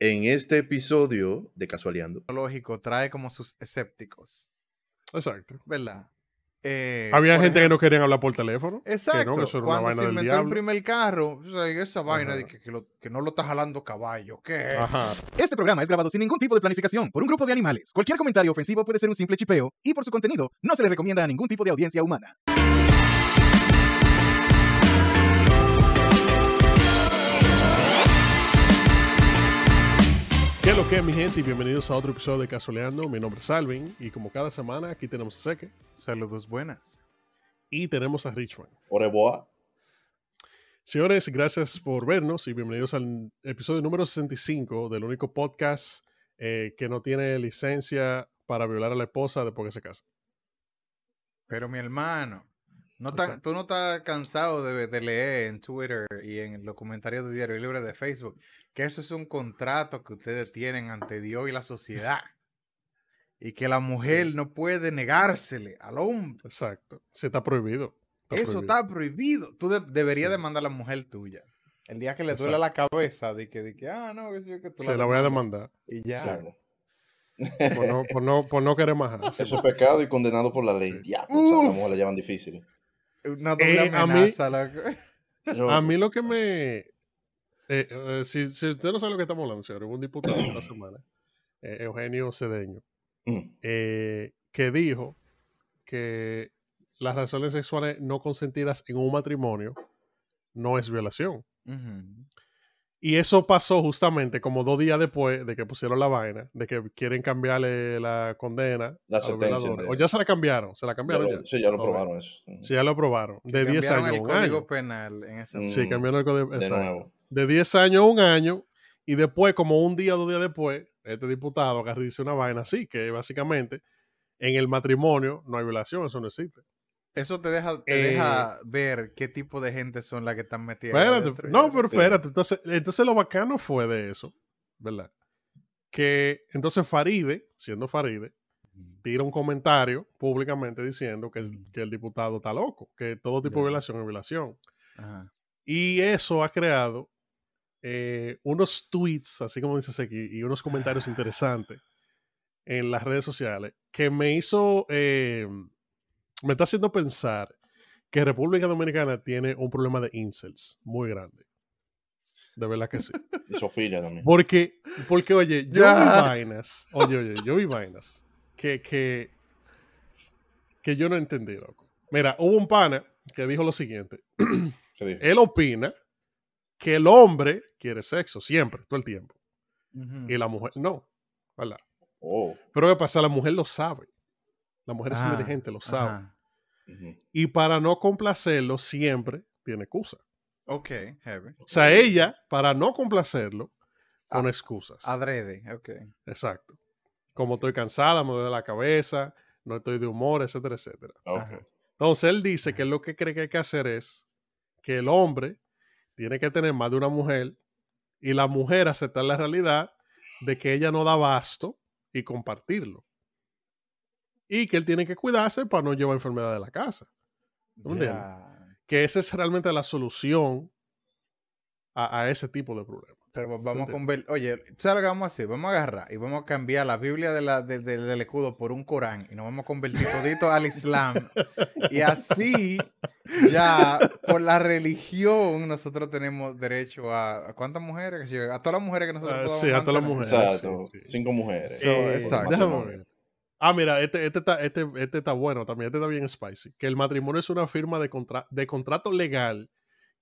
En este episodio de Casualeando. Lógico, trae como sus escépticos. Exacto. ¿Verdad? Eh, Había gente que no querían hablar por teléfono. Exacto. Que no, que eso era una Cuando vaina se inventó el primer carro, o sea, esa vaina de que, que lo- que no lo está jalando caballo. ¿Qué es? Ajá. Este programa es grabado sin ningún tipo de planificación por un grupo de animales. Cualquier comentario ofensivo puede ser un simple chipeo y por su contenido no se le recomienda a ningún tipo de audiencia humana. ¿Qué es lo que es, mi gente? Y bienvenidos a otro episodio de Casualeando. Mi nombre es Alvin. Y como cada semana, aquí tenemos a Seque. Saludos buenas. Y tenemos a Richman. Oreboa. Señores, gracias por vernos y bienvenidos al episodio número 65 del único podcast eh, que no tiene licencia para violar a la esposa después que se casa. Pero mi hermano, no ta- Exacto. tú no estás cansado de, de leer en Twitter y en los comentarios de Diario Libre de Facebook que eso es un contrato que ustedes tienen ante Dios y la sociedad. Y que la mujer no puede negársele al hombre. Exacto. Se está prohibido. Está Eso prohibido. está prohibido. Tú de- deberías Sí. demandar a la mujer tuya. El día que le duele Exacto. la cabeza de que, de que ah, no, que, sí, que tú Se la voy a demandas". demandar Y ya. Sí. por no, por no, por no querer más. Eso es pecado y condenado por la ley. Ya, pues, a la mujer la llevan difícil. Una doble Eh, a mí- la- A mí lo que me... eh, eh, si, si usted no sabe lo que estamos hablando, señor, hubo un diputado esta semana, eh, Eugenio Cedeño, Mm, eh, que dijo que las relaciones sexuales no consentidas en un matrimonio no es violación. Ujú. Y eso pasó justamente como dos días después de que pusieron la vaina, de que quieren cambiarle la condena La sentencia de- O ya se la cambiaron, se la ya cambiaron lo- ya. sí, ya lo Ok. probaron eso. Sí, ya lo aprobaron. De 10 Cambiaron años a el un código año. penal en ese Mm. Sí, cambiaron el código. De exacto. nuevo. de 10 años a un año y después, como un día o dos días después, este diputado agarra dice una vaina así, que básicamente en el matrimonio no hay violación, eso no existe. Eso te deja, te Eh, deja ver qué tipo de gente son las que están metidas. Espérate, no, pero espérate, entonces, entonces lo bacano fue de eso, ¿verdad? Que entonces Faride, siendo Faride, tira un comentario públicamente diciendo que el, que el diputado está loco, que todo tipo de violación es violación. Ajá. Y eso ha creado eh, unos tweets, así como dices aquí, y unos comentarios interesantes en las redes sociales que me hizo, eh, me está haciendo pensar que República Dominicana tiene un problema de incels muy grande. De verdad que sí. Y Sofía también. Porque, porque oye, yo Ya. vi vainas, oye, oye, yo vi vainas que, que, que yo no entendí, loco. Mira, hubo un pana que dijo lo siguiente. ¿Qué dijo? Él opina que el hombre quiere sexo siempre, todo el tiempo. Y la mujer no. ¿verdad? Oh. Pero ¿qué pasa? La mujer lo sabe. La mujer es Ah, inteligente, lo sabe. Y para no complacerlo, siempre tiene excusa. Ok, heavy. O sea, ella, para no complacerlo, pone Ah, excusas. Adrede, ok. Exacto. Como estoy cansada, me duele la cabeza, no estoy de humor, etcétera, etcétera. Ok. Ajá. Entonces él dice que lo que cree que hay que hacer es que el hombre tiene que tener más de una mujer y la mujer aceptar la realidad de que ella no da basto y compartirlo. Y que él tiene que cuidarse para no llevar enfermedad de la casa. ¿Tú me entiendes? Ya. Que esa es realmente la solución a, a ese tipo de problemas. Pero vamos a convertir. Oye, ¿sabes lo que vamos a hacer? Vamos a agarrar y vamos a cambiar la Biblia de la, de- de- del escudo por un Corán y nos vamos a convertir todito al Islam. Y así, ya por la religión, nosotros tenemos derecho a. ¿A cuántas mujeres? A todas las mujeres que nosotros podamos sí, a todas las mujeres. Exacto. sí, sí. Cinco mujeres. So, Eh, exacto. déjame ver. Ah, mira, este, este, está, este, este está bueno también, este está bien spicy. Que el matrimonio es una firma de, contra- de contrato legal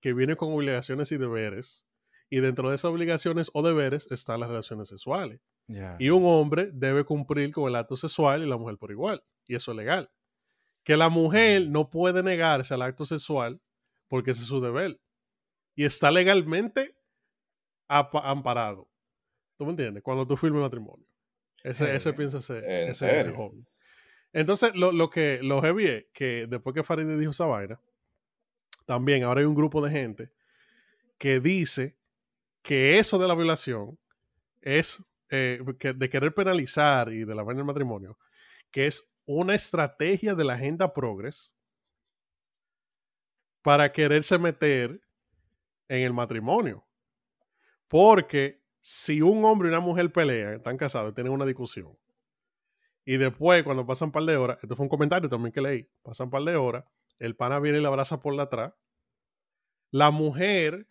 que viene con obligaciones y deberes. Y dentro de esas obligaciones o deberes están las relaciones sexuales. Y un hombre debe cumplir con el acto sexual y la mujer por igual. Y eso es legal. Que la mujer no puede negarse al acto sexual porque ese es su deber. Y está legalmente amparado. ¿Tú me entiendes? Cuando tú firmes matrimonio. Ese, ese piensa ese, ¿En ese, ese joven. Entonces, lo, lo que lo heavy es que después que Farideh dijo esa vaina, también ahora hay un grupo de gente que dice que eso de la violación es eh, que de querer penalizar y de la vaina del matrimonio, que es una estrategia de la agenda progres para quererse meter en el matrimonio. Porque si un hombre y una mujer pelean, están casados, tienen una discusión, y después, cuando pasan un par de horas, esto fue un comentario también que leí, pasan un par de horas, el pana viene y la abraza por la atrás, la mujer,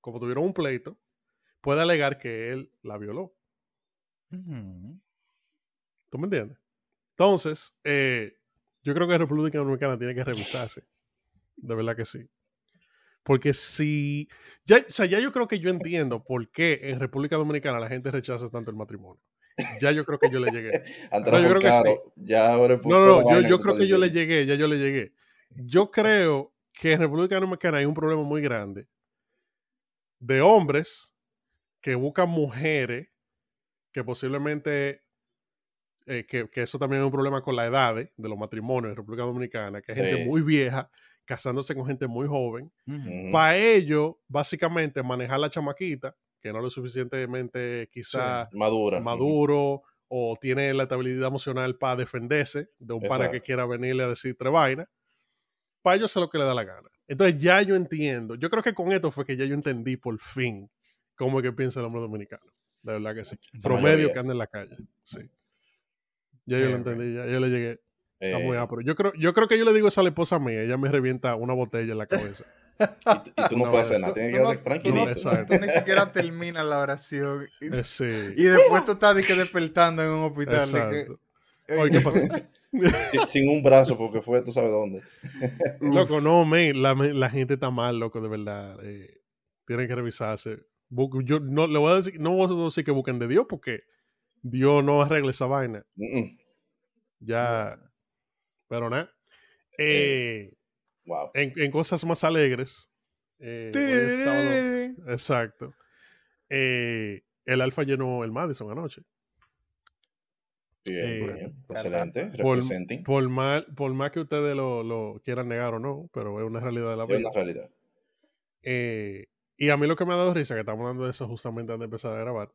como tuvieron un pleito, puede alegar que él la violó. ¿Tú me entiendes? Entonces, eh, yo creo que la República Dominicana tiene que revisarse. De verdad que sí. Porque si. Ya, o sea, ya yo creo que yo entiendo por qué en República Dominicana la gente rechaza tanto el matrimonio. Ya yo creo que yo le llegué. Antes No, yo creo que sí. Ya ahora No, no, no, yo, yo creo que yo le llegué, ya yo le llegué. Yo creo que en República Dominicana hay un problema muy grande de hombres que buscan mujeres que posiblemente, eh, que, que eso también es un problema con la edad de los matrimonios en República Dominicana, que hay gente muy vieja casándose con gente muy joven. Ujú. Para ello, básicamente, manejar la chamaquita, que no lo suficientemente quizá Madura. maduro o tiene la estabilidad emocional para defenderse de un pana que quiera venirle a decir tres vainas, para ellos es lo que le da la gana. Entonces ya yo entiendo. Yo creo que con esto fue que ya yo entendí por fin cómo es que piensa el hombre dominicano. De verdad que sí. Promedio mayoría. que anda en la calle. Sí. Ya yo lo Eh, entendí, ya yo le llegué. Está muy Eh, ápero. Yo creo, yo creo que yo le digo eso a la esposa mía, ella me revienta una botella en la cabeza. y, tú- y tú no, No, puedes hacer nada. Tú, Tienes tú que no, quedarte tú no- tranquilito. Exacto. tú ni siquiera terminas la oración. Y, Eh, sí. y después tú estás de que despertando en un hospital. que- Oye, ¿qué pasó? Sin, sin un brazo, porque fue, tú sabes dónde. Loco, no, man, la, la gente está mal, loco, de verdad. eh, tienen que revisarse. Yo no le voy a decir, no voy a decir que busquen de Dios porque Dios no arregla esa vaina. Mm, mm. Ya, pero nada. Eh, Wow. en, en cosas más alegres. eh, sábado- exacto. eh, el Alfa llenó el Madison anoche. Bien, eh, bien. Excelente. Por, Representing. por, mal, por más que ustedes lo, lo quieran negar o no, pero es una realidad de la Es vida. una realidad. Y a mí lo que me ha dado risa, que estamos hablando de eso justamente antes de empezar a grabar,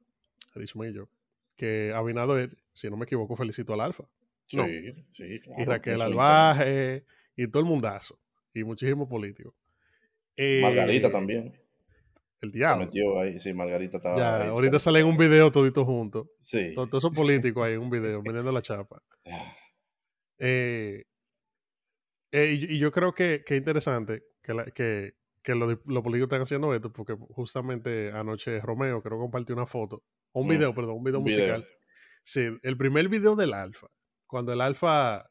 Richmond y yo, que Abinader, si no me equivoco, felicito al Alfa. Sí, No. sí. claro, y Raquel Albaje, y todo el mundazo, y muchísimos políticos. Eh, Margarita también. El Se diablo. metió ahí. Sí, Margarita estaba. Ya, ahí ahorita esperando. sale en un video todito juntos. Sí. Todos todos esos políticos ahí en un video, vendiendo la chapa. Ah, Eh, eh, y, y yo creo que, que es interesante que, la- que, que los, los políticos están haciendo esto, porque justamente anoche Romeo creo que compartió una foto, un Mm, video, perdón, un video un video. musical. Sí, el primer video del Alfa, cuando el Alfa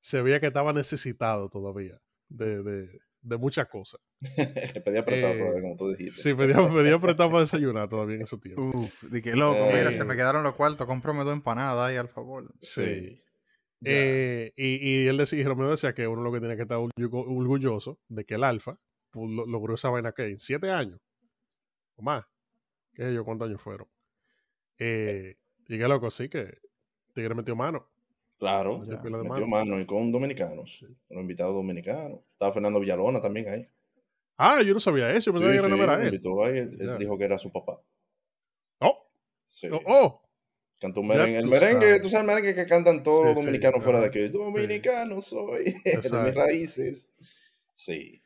se veía que estaba necesitado todavía de, de, de muchas cosas. Le pedí apretado Eh, todavía, como tú dijiste. Sí, pedía, pedía apretado para desayunar todavía en su tiempo. Uf, de que loco, Eh. mira, se me quedaron los cuartos, cómprame dos empanadas ahí, al favor. Sí. Eh, y, y él decía, y Romeo decía que uno lo que tiene que estar orgullo- orgulloso de que el Alfa pues, lo- logró esa vaina que en siete años o más. ¿Qué sé yo cuántos años fueron? Eh, y qué loco, sí que Tigre metió mano. Claro. Metió Ya, mano. mano y con dominicanos. Los invitados dominicanos. Estaba Fernando Villalona también ahí. Ah, yo no sabía eso, yo pensaba Sí, que era sí, lo él. invitó ahí. Él, dijo que era su papá. Oh, Sí. oh, oh. Cantó un Ya merengue. El merengue, sabes. tú sabes el merengue que cantan todos Sí, los sí, dominicanos fuera de ajá. que dominicano soy, de mis raíces. Sí.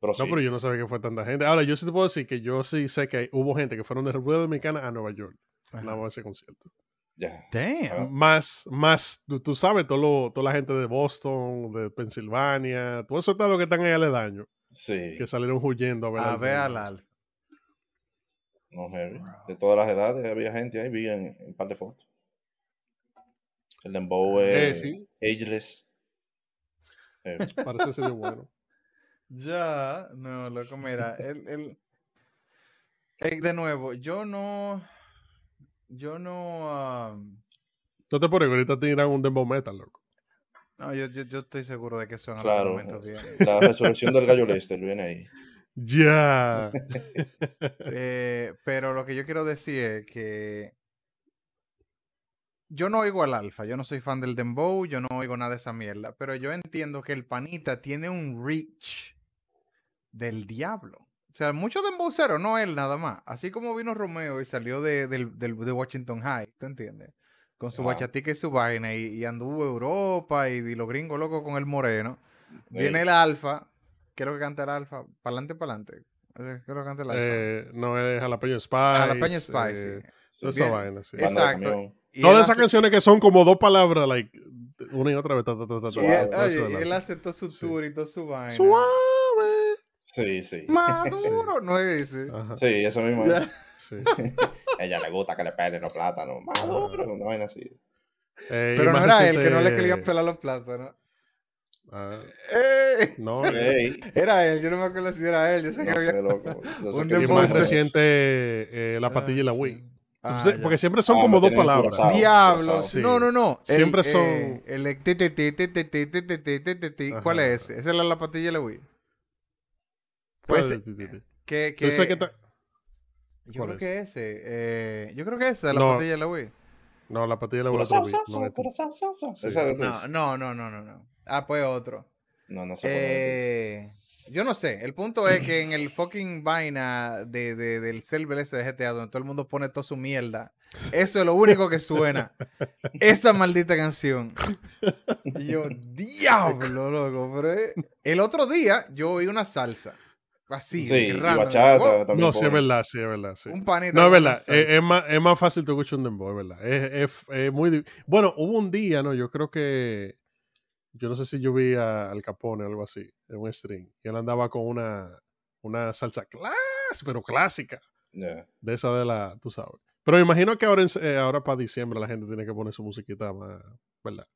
Pero sí. No, pero yo no sabía que fue tanta gente. Ahora, yo sí te puedo decir que yo sí sé que hubo gente que fueron de República Dominicana a Nueva York. Ajá. Nada más ese concierto. Ya. Damn. Ah. Más, más, tú, tú sabes, todo lo- toda la gente de Boston, de Pensilvania, todos esos estados que están ahí aledaños, Sí. que salieron huyendo a ver A al ver al. No, heavy. De todas las edades había gente ahí, vi en, en un par de fotos. El Dembow Eh, es sí, ageless. Eh, parece ser bueno. Ya, no, loco, mira, el, el, eh, de nuevo, yo no, yo no, am, No te pones, ahorita tiran un dembow metal, loco. no, yo, yo, yo estoy seguro de que son claro. argumentos bien. La resurrección del gallo Lester viene ahí. Ya. Eh, pero lo que yo quiero decir es que yo no oigo al alfa, yo no soy fan del dembow, yo no oigo nada de esa mierda, pero yo entiendo que el panita tiene un reach del diablo. O sea, muchos dembowceros, no él nada más. Así como vino Romeo y salió de, del- del- de Washington High, ¿te entiendes? Con su Ajá. bachatica y su vaina, y, y anduvo Europa y, y los gringos locos con el moreno. Viene el alfa, quiero que cante el alfa, para adelante, para adelante. Eh, Creo que canta el iPhone. Eh, no es Jalapeño Spice. Jalapeño Spice. eh, sí. esa Bien. vaina, sí. De Exacto. Y Todas esas hace- canciones que son como dos palabras, like, una y otra vez. ta, ta, ta, ta, ta, y Suave. él- todo eso oye, y él hace todo su Sí. tour y todo su vaina. Suave. Sí, sí. Maduro no es ese. Sí, eso mismo. Es. Sí. Ella le gusta que le pelen los plátanos. Maduro, una vaina así. Pero no era él, que no le querían pelar los plátanos. Eh. No, eh. era él, yo no me acuerdo si era él, yo sé que había loco. Yo sé que más reciente la patilla y la Wii. Porque siempre son como dos palabras. Diablos. No, no, no. Siempre el, son. el ¿Cuál es ese? Esa es la patilla y la Wii. ¿Cuál Pues, es? Que, Yo que, sé que ta- yo ¿cuál creo es? que ese. Eh, yo creo que esa es la No. patilla de la Wii. No, la patilla y la Wii. No, esta. curazao, sao, sao. Sí. ¿Esa es la que tú No, no, no, no, no, no. Ah, pues otro. No, no sé. Eh, yo no sé. El punto es que en el fucking vaina de, de- del server ese de GTA, donde todo el mundo pone toda su mierda, eso es lo único que suena. Esa maldita canción. Y yo, diablo, loco. Pero es- el otro día yo oí una salsa. Así, Sí, y random. bachata Oh, también. No, sí, es verdad, sí, es verdad. Sí. Un panita. No, es verdad. Es, es más, es más fácil tu escuchar un dembow, es verdad. Es, es- es muy... Bueno, hubo un día, ¿no? Yo creo que... Yo no sé si yo vi a- al Capone o algo así, en un stream. Y él andaba con una, una salsa clásica, pero clásica. Ya. De esa de la, tú sabes. Pero me imagino que ahora, en- eh, ahora para diciembre la gente tiene que poner su musiquita más, ¿verdad?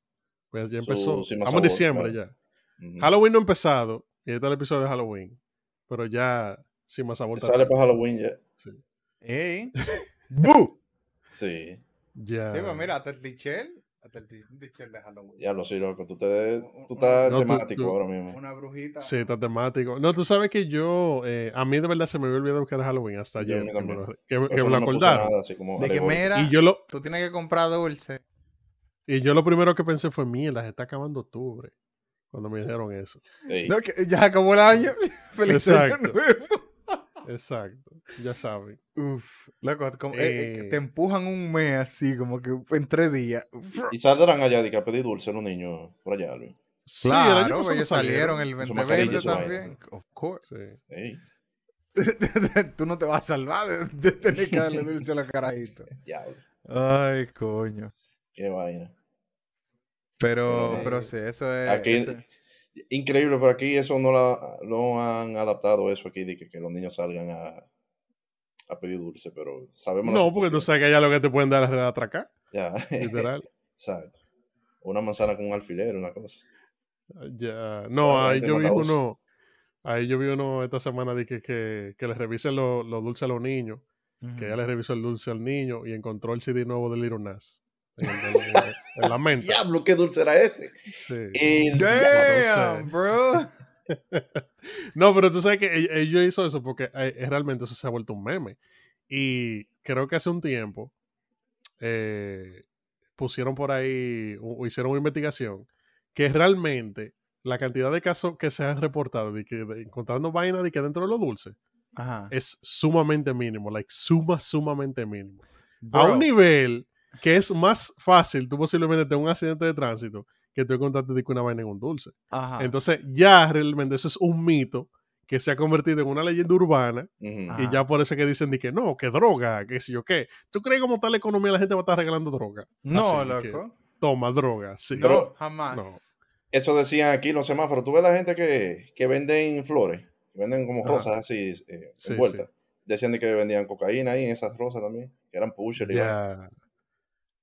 Pues ya Su- empezó. sí, más Estamos en sabor, diciembre claro. ya. Ujú. Halloween no ha empezado. Y está el episodio de Halloween. Pero ya, sin más sabor. Sale para Halloween ya. Sí. Ey. Sí. Ya. Sí, pues mira, hasta el Tichel. Hasta el ti- Tichel de Halloween. Ya lo sé, loco. Tú, te, tú estás No, temático tú- ahora mismo. Una brujita. Sí, está temático. No, tú sabes que yo, eh, a mí de verdad se me había olvidado era Halloween hasta Yo ayer. mí Que me que que lo no acordaron. nada así como De que mira, Y yo lo, tú tienes que comprar dulce. y yo lo primero que pensé fue, mierda, se está acabando octubre. Cuando me dijeron eso. Ey, No, que ya acabó el año. Feliz año Exacto. nuevo. Exacto. Ya saben. Uf, loco, como- eh, eh, Eh. te empujan un mes así, como que en tres días. Y saldrán allá de que a pedir dulce los niños por allá, Luis. Sí, el año Claro, pasado ellos salieron el Su 2020 mascarilla, su también. Of course. Sí. Tú no te vas a salvar de, de tener que darle dulce a los carajitos. diablo. Ay, coño. Qué vaina. Pero, Pero, pero eh, sí, eso es. aquí- Increíble, pero aquí eso no la, lo han adaptado eso aquí de que, que los niños salgan a, a pedir dulce, pero sabemos No, porque tú sabes que allá lo que te pueden dar es atracar, Ya, literal. exacto. Una manzana con un alfiler, una cosa. Ya. No, la ahí yo vi uno. Ahí yo vi uno esta semana de que, que, que le revisen los los dulces a los niños. Que ella le revisó el dulce al niño y encontró el CD nuevo de Little Nas. En, en- en- en la mente. Diablo, qué dulce era ese. Sí. El Damn, sé. bro. No, pero tú sabes que ell- ellos hizo eso porque eh, es realmente eso se ha vuelto un meme. Y creo que hace un tiempo eh, pusieron por ahí o, hicieron una investigación que realmente la cantidad de casos que se han reportado de que de encontrando vaina de que dentro de los dulces Ajá. es sumamente mínimo, like suma, sumamente mínimo. A un nivel que es más fácil tú posiblemente tener un accidente de tránsito que tú encontrarte de una vaina en un dulce. Ajá. Entonces, ya realmente eso es un mito que se ha convertido en una leyenda urbana y ya por eso es que dicen de que no, que droga, que si yo qué. ¿Tú crees que como tal economía la gente va a estar regalando droga? no, Así que, loco. toma droga, sí. No, Pero- jamás. no. Eso decían aquí los semáforos. Tú ves la gente que, que venden flores, que venden como Ajá. rosas así eh, Sí, envueltas. Decían de que vendían cocaína ahí en esas rosas también, que eran pusher y vaina.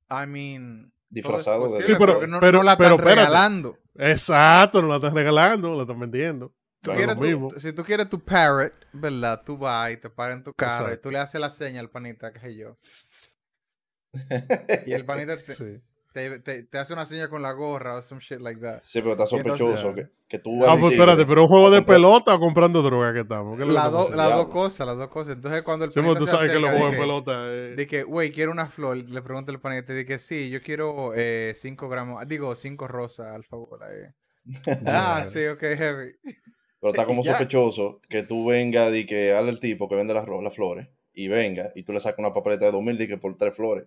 I mean. Disfrazado de Sí, pero- no, pero- no la pero están espérate. regalando. Exacto, no la están regalando, la están vendiendo. Tú Claro, quieres lo tu- mismo. si tú quieres tu parrot, ¿verdad? Tú vas y te paras en tu carro y tú le haces la seña al panita, que sé yo. Y el panita te, Sí. Te, te- te hace una seña con la gorra o some shit like that. Sí, pero está entonces, sospechoso que, que tú Ah, pues espérate, pero un juego de comprar- pelota o comprando droga que estamos. ¿Qué es lo que Las estamos dos- cosas, las dos cosas. Entonces cuando el Sí, panita porque tú se sabes que los juegos de pelota. eh, De que, güey, quiero una flor. Le pregunto al panita de que sí, yo quiero 5 gramos, digo 5 rosas, al favor. ahí. ah, sí, ok, heavy. Pero está como sospechoso que tú vengas y que hable el tipo que vende las, las flores y venga y tú le sacas una papeleta de 2000 y que por tres flores.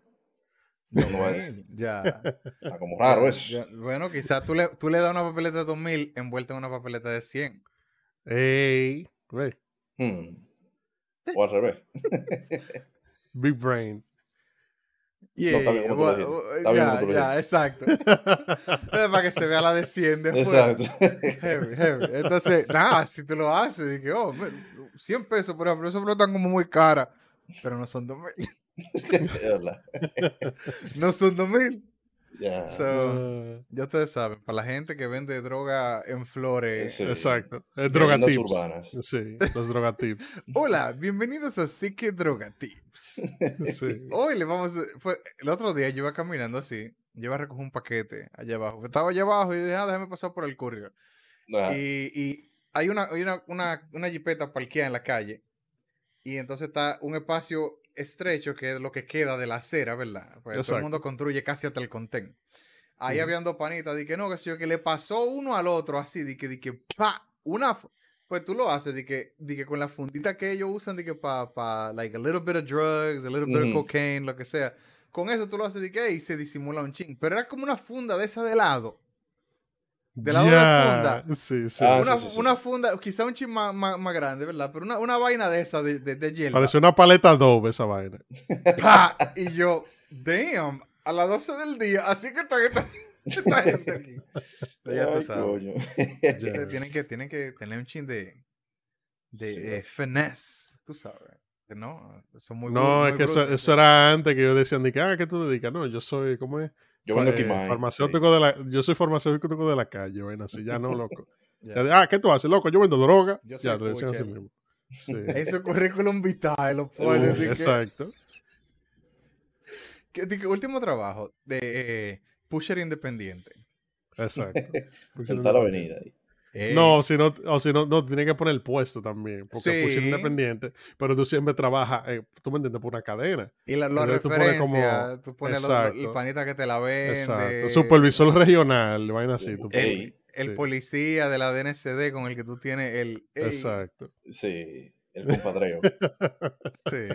No, no decir. Ya. Está como raro eso. ya. Bueno, quizás tú le, tú le das una papeleta de 2000 envuelta en una papeleta de 100. Ey, güey. Hmm. O al revés. Big Brain. Yeah, está bien como tú lo dijiste. well, Está bien ya, como tú lo ya, exacto. Es para que se vea la desciende. Exacto. Heavy, heavy. Entonces, nada, si tú lo haces, dije, oh, me- 100 pesos, por ejemplo, eso están como muy cara, pero no son 2000. No son 2000. Ya. So, ya ustedes saben, para la gente que vende droga en flores. Sí. exacto. Es Leyendas drogatips. urbanas. Sí, los drogatips. Hola, bienvenidos a Psique Droga Tips. Sí. Hoy le vamos a... Fue, el otro día yo iba caminando así, yo iba a recoger un paquete allá abajo. Estaba allá abajo y dije, ah, déjame pasar por el courier. Ajá. Y, y hay, una, hay una, una, una jipeta parqueada en la calle. Y entonces está un espacio estrecho que es lo que queda de la acera, ¿verdad? Pues todo el mundo construye casi hasta el contén. Ahí Ujú. habían dos panitas, di que no, que sé yo, que le pasó uno al otro así, di que, di que, pa, una, pues tú lo haces, di que, di que con la fundita que ellos usan, di que pa, pa, like a little bit of drugs, a little bit of Ujú. cocaine, lo que sea. Con eso tú lo haces, di que, y se disimula un ching. Pero era como una funda de esa de lado. De lado de la Ya, Sí, sí. Ah, una, sí, sí, sí. una funda, quizá un chin más, más, más grande, ¿verdad? Pero una, una vaina de esa de, de, de hierba. Pareció una paleta Adobe esa vaina. ¡Pa! Y yo, damn, a las 12 del día, así que está esta, esta gente aquí. Pero ya tú sabes. Ustedes Tienen que, tienen que tener un chin de, de Sí. eh, finesse, tú sabes. No, son muy No, es que eso, eso era antes que yo decían, de que, ah, ¿qué tú dedicas? No, yo soy, ¿cómo es? Yo vendo eh, de la, yo soy farmacéutico de la calle, vaina así, ya no, loco. Ya. Ya de, ah, ¿qué tú haces, loco? Yo vendo droga. Yo ya, soy te decían así mismo. Sí. En su currículum vitae lo Sí, ponen. di que- exacto. que- último trabajo de eh, Pusher Independiente. Exacto. Está la avenida ahí. No, si no, o si no, no, tiene que poner el puesto también, porque Sí. Pusher independiente, pero tú siempre trabajas, eh, tú me entiendes, por una cadena. Y la, la Entonces tú pones referencia, como- tú pones lo- lo- el panita que te la vende. Exacto. Supervisor regional, vaina así. tú Ey. pones. El, el Sí. policía de la DNCD con el que tú tienes el... ey, Exacto. Sí, el compadreo. sí.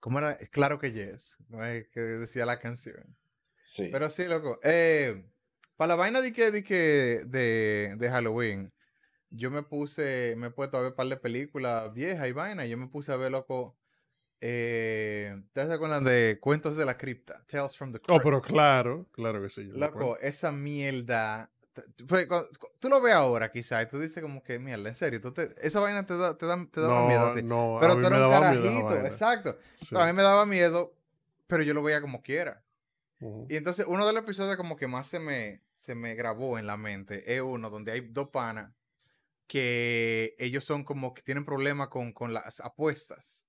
¿Cómo era? Claro que yes. No es que decía la canción. Sí. Pero sí, loco. Eh, para la vaina de que, de, que de, de Halloween, yo me puse, me he puesto a ver un par de películas viejas y vaina. y Yo me puse a ver, loco. Eh, ¿Ustedes se acuerdan de Cuentos de la Cripta? Tales from the Crypt. Oh, pero claro, claro que sí. Loco, esa mierda. fue tú lo ves ahora, quizás, y tú dices como que, mierda, en serio, tú te- esa vaina te da, te da, te daba miedo a ti. no, a Pero mí tú eras un miedo carajito, vaina. exacto. Sí. A mí me daba miedo, pero yo lo veía como quiera. Y entonces, uno de los episodios como que más se me, se me grabó en la mente es uno donde hay dos panas que ellos son como que tienen problemas con, con las apuestas,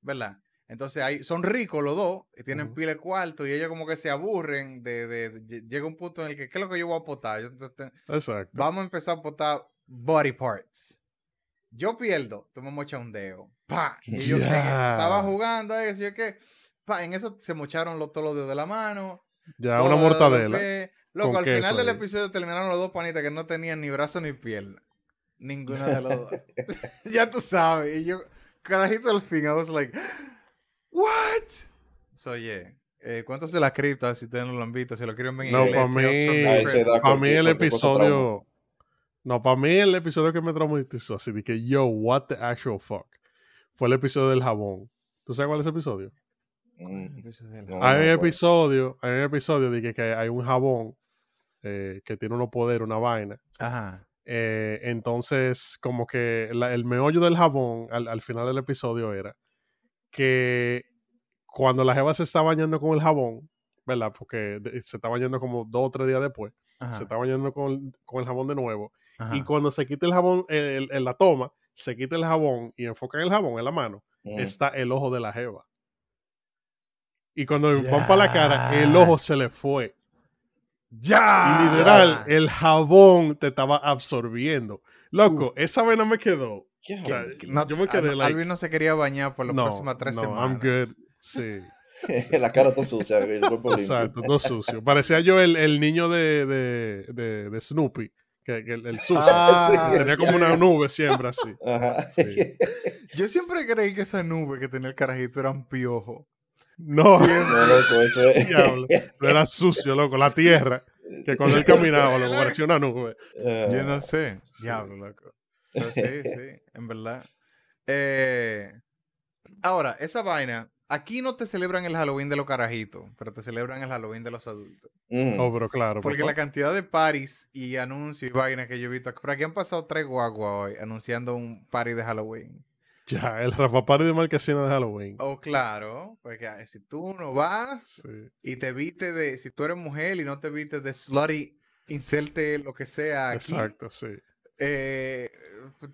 ¿verdad? Entonces hay, son ricos los dos, y tienen pila de cuarto y ellos como que se aburren de, de- de- lle- llega un punto en el que, ¿qué es lo que yo voy a apostar? Exacto. vamos a empezar a apostar body parts. Yo pierdo, tú me mochas un dedo. ¡Pa! Y yo Ya. estaba jugando a eso, yo que, pa, en eso se mocharon los, todos los dedos de la mano. Ya, una mortadela. Loco, al final del episodio terminaron los dos panitas que no tenían ni brazo ni pierna. Ninguno de los dos. ya tú sabes. Y yo, carajito al fin, I was like, ¿what? So, yeah. Eh, ¿Cuántos de la cripta? Si ustedes no lo han visto, si lo quieren ver en No, inglés, pa' Tales from mí- Para mí el episodio. No, para mí el episodio que me traumatizó, así de que yo, what the actual fuck, fue el episodio del jabón. ¿Tú sabes cuál es ese episodio? Mm. No, hay un no, pues. episodio, hay un episodio de que, que hay un jabón eh, que tiene unos poderes, una vaina. Ajá. Eh, entonces, como que la- el meollo del jabón al, al final del episodio era que cuando la jeva se está bañando con el jabón, ¿verdad? Porque se está bañando como dos o tres días después, Ajá. se está bañando con, con el jabón de nuevo. ajá. Y cuando se quita el jabón, el- el- la toma, se quita el jabón y enfocan el jabón en la mano, Mm. está el ojo de la jeva. Y cuando van para la cara, el ojo se le fue. ¡Ya! Y literal, el jabón te estaba absorbiendo. Loco, esa vena me quedó. No, yo me quedé Al- like, Alvin no se quería bañar por las no, próximas tres no, semanas. I'm good. Sí, la cara toda sucia, el cuerpo exacto, todo sucio. Parecía yo el, el niño de, de, de, de Snoopy, que, que el, el sucio. Ah, Tenía como una nube siempre así. Ajá. Sí. Yo siempre creí que esa nube que tenía el carajito era un piojo. No, No, loco, eso es. diablo. Era sucio, loco. La tierra, que cuando él caminaba, loco, parecía una nube. Ah, Yo no sé. Diablo, loco. Pero sí, sí, en verdad. Eh, Ahora, esa vaina, aquí no te celebran el Halloween de los carajitos, pero te celebran el Halloween de los adultos. Mm. Oh, pero claro. Porque papá. la cantidad de paris y anuncios y vainas que yo he visto, por aquí han pasado tres guaguas hoy anunciando un party de Halloween. Ya, el Rafa Party de Marquesina de Halloween. Oh, claro, porque ah, si tú no vas Sí. y te viste de, si tú eres mujer y no te viste de slutty, inserte lo que sea aquí, Exacto, sí. eh,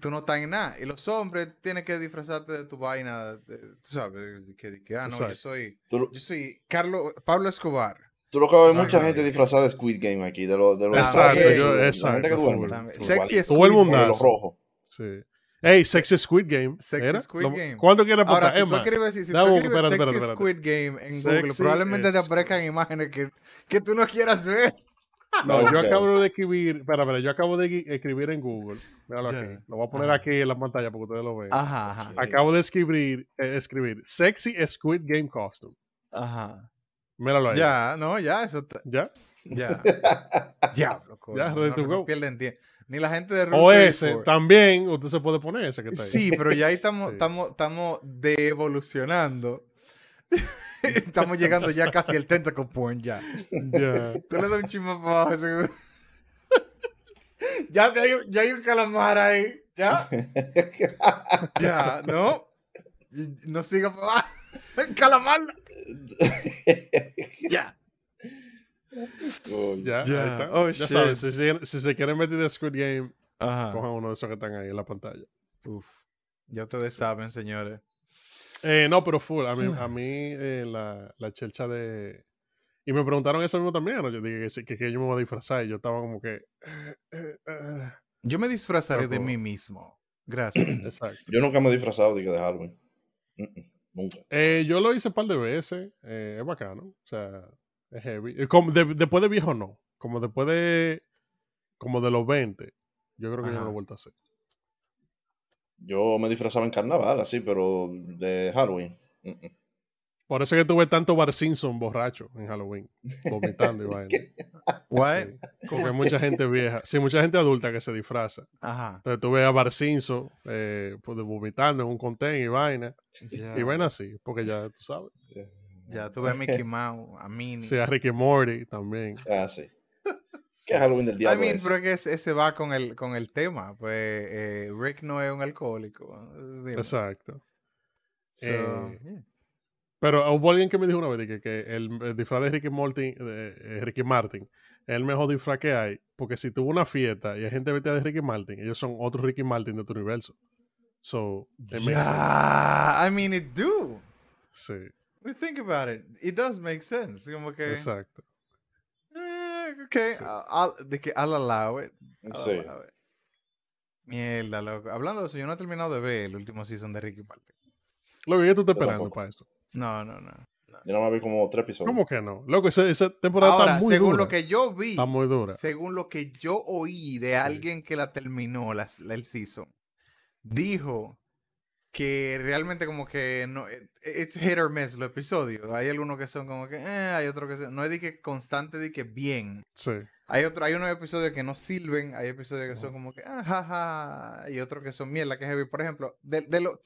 tú no estás en nada. Y los hombres tienen que disfrazarte de tu vaina, de- tú sabes, de que, de que, ah, no, yo soy, lo- yo soy Carlos, Pablo Escobar. tú lo que Sí, mucha gente disfrazada de Squid Game aquí, de los de los Exacto, yo- gente que duerme. Sexy es Todo el Squid mundo Game. de los rojos. Sí. Ey, Sexy Squid Game. Sexy ¿era? Squid Game. ¿Cuánto quieres Ahora, apuntar? si Es tú escribes, si tú dame un- escribes espérate, Sexy espérate, Squid Game en Google, probablemente te aparezcan imágenes que, que tú no quieras ver. No, yo acabo de escribir, espera, espera, yo acabo de escribir en Google. Míralo Ya. aquí. Lo voy a poner Ajá. aquí en la pantalla para que ustedes lo vean. Ajá, ajá. Acabo de escribir, eh, escribir Sexy Squid Game Costume. Ajá. Míralo ahí. Ya, no, ya, eso está- ¿Ya? ya. Diablo, Ya, no, ready to no go. pierden tiempo. Ni la gente de O Route ese, 34. también, usted se puede poner ese que está ahí. Sí, pero ya ahí estamos, Sí. estamos, estamos de evolucionando. estamos llegando ya casi al tentacle porn ya. Ya. Tú le das un chisme para abajo. eso- ya, hay, un- ya hay un calamar ahí. Ya. ya, ¿no? No siga para abajo. calamar. ya. Coño. Ya, Ya. ahí está. Oh, ya saben, si, se- si se quieren meter de Squid Game, Ajá. cojan uno de esos que están ahí en la pantalla. Uf. Ya ustedes saben, señores. Eh, no, pero full. A mí, a mí eh, la, la chelcha de. Y me preguntaron eso mismo también. ¿no? Yo dije que, que, que yo me voy a disfrazar. Y yo estaba como que. eh. Yo me disfrazaré de mí mismo. Gracias. Exacto. Yo nunca me he disfrazado de, de Halloween. Mm, mm, Nunca. Eh, yo lo hice un par de veces. eh, es bacano. O sea, es heavy. Eh, como de- después de viejo, no. Como después de. Como de los 20. Yo creo que yo no Ajá. lo he vuelto a hacer. Yo me disfrazaba en carnaval, así, pero de Halloween. mm, mm. Por eso es que tuve tanto Bar Simpson borracho en Halloween. Vomitando y vaina. Sí. Porque hay mucha gente vieja. Sí, mucha gente adulta que se disfraza. Ajá. Entonces tú ves a Barcinzo eh, pues, vomitando en un contain y vaina. Ya. Y vaina así, porque ya tú sabes. Ya tuve a Mickey Mouse, a Minnie. Sí, a Ricky Morty también. Ah, sí. ¿Qué Halloween del I diablo mean, es? pero es que ese, va con el, con el tema. Pues eh, Rick no es un alcohólico. dime. Exacto. So, Eh, yeah. Pero hubo alguien que me dijo una vez que, que el, el disfraz de Ricky, Morty, de, eh, Ricky Martin es el mejor disfraz que hay. Porque si tuvo una fiesta y hay gente vestida de Ricky Martin, ellos son otros Ricky Martin de tu universo. So, it makes sense. Yeah, I mean, it do. Sí, We think about it. It does make sense. Como que. exacto. eh, okay, Sí. I'll, I'll- de que I'll allow it. I'll Sí. allow it. Mierda, loco. Hablando de eso, yo no he terminado de ver el último season de Ricky Martin. Lo que yo tú estás esperando para eso. No, no, no. Yo no me vi como tres episodios. ¿Cómo que no? Loco, esa, esa temporada Ahora, está muy según dura. lo que yo vi, Está muy dura. según lo que yo oí de alguien que la terminó la, la- el season, dijo que realmente como que no, it- it's hit or miss los episodios. Hay algunos que son como que, eh, hay otros que son, no es de que constante, de que bien. Sí. Hay otro, hay unos episodios que no sirven, hay episodios que son como que, ah, ja, ja", y otros que son mierda, que heavy. Por ejemplo, de, de lo,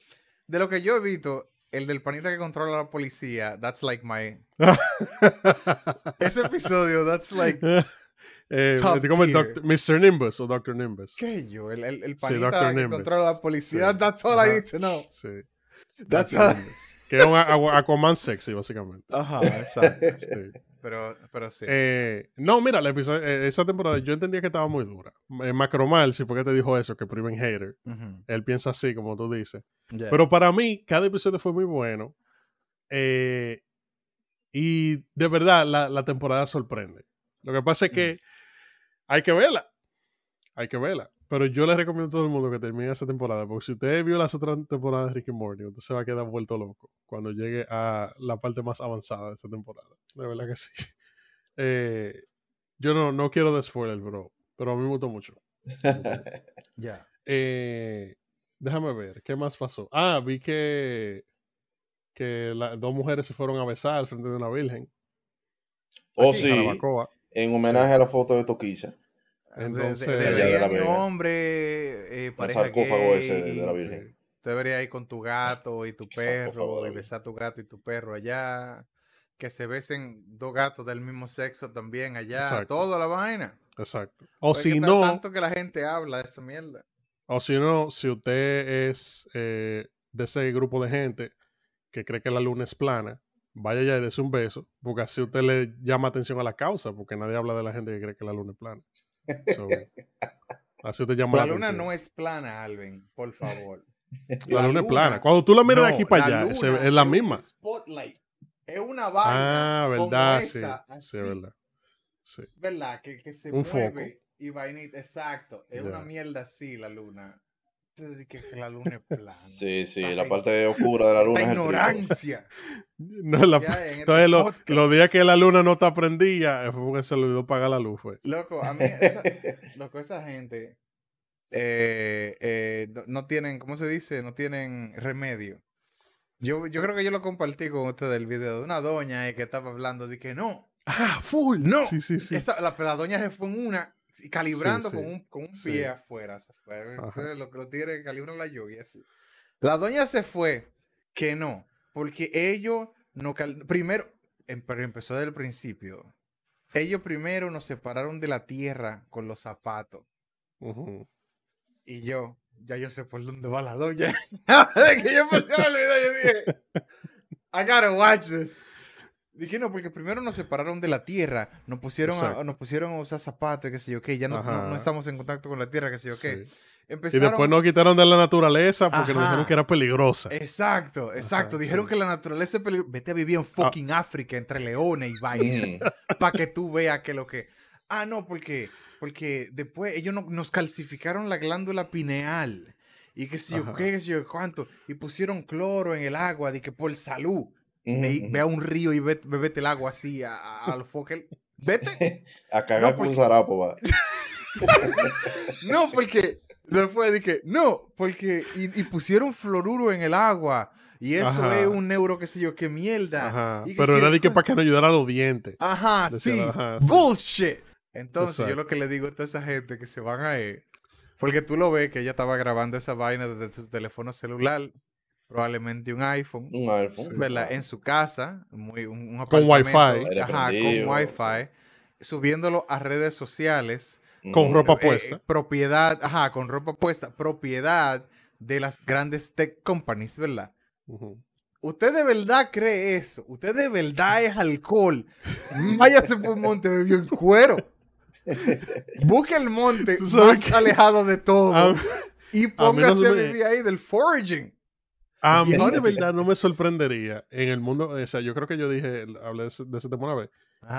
de lo que yo he visto, el del panita que controla a la policía, that's like my... Ese episodio, that's like... eh, Top como el. Dr. Mr. Nimbus o Dr. Nimbus. ¿Qué yo? El, el, el Sí, panita que controla la policía. Sí. That's all I need to know. Sí. That's Dr. all. Nimbus. Que es un Aqu- Aquaman sexy, básicamente. Ajá, exacto. Sí. Pero, pero sí. Eh, no, mira, el episodio- eh, esa temporada yo entendía que estaba muy dura. Eh, Macromal, si fue que te dijo eso, que Priven Hater. Él piensa así, como tú dices. Yeah. Pero para mí, cada episodio fue muy bueno. Eh, y de verdad, la, la temporada sorprende. Lo que pasa es que hay que verla. Hay que verla. Pero yo le recomiendo a todo el mundo que termine esa temporada. Porque si usted vio las otras temporadas de Rick and Morty, usted se va a quedar vuelto loco cuando llegue a la parte más avanzada de esta temporada. De verdad que sí. Eh, yo no, no quiero de spoiler, bro. Pero a mí me gustó mucho. Ya. Eh, déjame ver, ¿qué más pasó? Ah, vi que, que las dos mujeres se fueron a besar al frente de una virgen. Oh, en sí. En homenaje a la foto de Toquilla. Entonces- de, de, hombre, eh, El pareja sarcófago gay. ese de, de la Virgen. Tú deberías ir con tu gato y tu perro, favor. y besar a tu gato y tu perro allá. Que se besen dos gatos del mismo sexo también allá. Exacto. Toda la vaina. Exacto. O Porque si no, Tanto que la gente habla de esa mierda. o si no, si usted es eh, de ese grupo de gente que cree que la luna es plana, vaya allá y dése un beso, porque así usted le llama atención a la causa, porque nadie habla de la gente que cree que la luna es plana. So, así usted llama La la, luna atención. no es plana, Alvin, por favor. La luna es plana. Cuando tú la miras de aquí para allá, es la misma. spotlight. Es una vaina. Ah, como verdad, sí. esa, Sí, así, es verdad. Sí. ¿Verdad? Que, que se Un mueve foco. y vainita. Exacto. Es una Ya. mierda así la luna. Entonces, que, la luna es plana. Sí, sí, la gen- parte oscura de la luna esta es el trigo. ignorancia. No, la- este entonces, lo- los días que la luna no está prendida, eh, fue porque se le olvidó pagar la luz. Fue. Loco, a mí, esa, loco, esa gente eh, eh, no, no tienen, ¿cómo se dice? No tienen remedio. Yo, yo creo que yo lo compartí con ustedes el video de una doña eh, que estaba hablando de que no, Ah, full. No. Sí, sí, sí. esa, la, la doña se fue en una y calibrando Sí, con un, con un sí. pie afuera. Entonces, lo que lo tiene calibran la lluvia. La doña se fue que no, porque ellos no cal- primero, em- pero empezó desde el principio. Ellos primero nos separaron de la tierra con los zapatos. Y yo, ya yo sé por dónde va la doña. Que yo yo dije, I gotta watch this. Dije, no, porque primero nos separaron de la tierra, nos pusieron, a, nos pusieron a usar zapatos, qué sé yo qué, ya no, no, no estamos en contacto con la tierra, qué sé yo qué. Sí. Y Empezaron... después nos quitaron de la naturaleza porque nos Ajá. dijeron que era peligrosa. Exacto, exacto. Ajá, Dijeron sí. que la naturaleza es peligrosa. Vete a vivir en fucking África entre leones y vainas. Para que tú veas que lo que. Ah, no, porque, porque después ellos no- nos calcificaron la glándula pineal. Y que si yo Ajá. qué, que si yo cuánto. Y pusieron cloro en el agua, de que por salud. Ve, a un río y ve- bebete el agua así a, a- al foque. Vete. A cagar No, con un porque- zarapo, va. No, porque. Después dije, no, porque. Y, y pusieron fluoruro en el agua. Y eso Ajá. es un neuro, qué sé yo, qué mierda. Ajá. Y que Pero si era de que para que nos ayudara a los dientes. Ajá, Decía, sí. ajá, sí. Bullshit. Entonces, yo lo que le digo a toda esa gente que se van a ir, porque tú lo ves que ella estaba grabando esa vaina desde su teléfono celular, probablemente un iPhone, Un iPhone. Sí. ¿verdad? En su casa, muy, un, un Con apartamento, Wi-Fi. Ajá, con Wi-Fi, subiéndolo a redes sociales. Con ropa eh, puesta. propiedad, ajá, con ropa puesta, propiedad de las grandes tech companies, ¿verdad? ¿Usted de verdad cree eso? ¿Usted de verdad es alcohol? Váyase por un monte bebió en cuero. Busque el monte más que- alejado de todo A, y a no póngase a vivir ahí del foraging. A mí de verdad no me sorprendería en el mundo. O sea, yo creo que yo dije, hablé de ese, de ese tema una vez.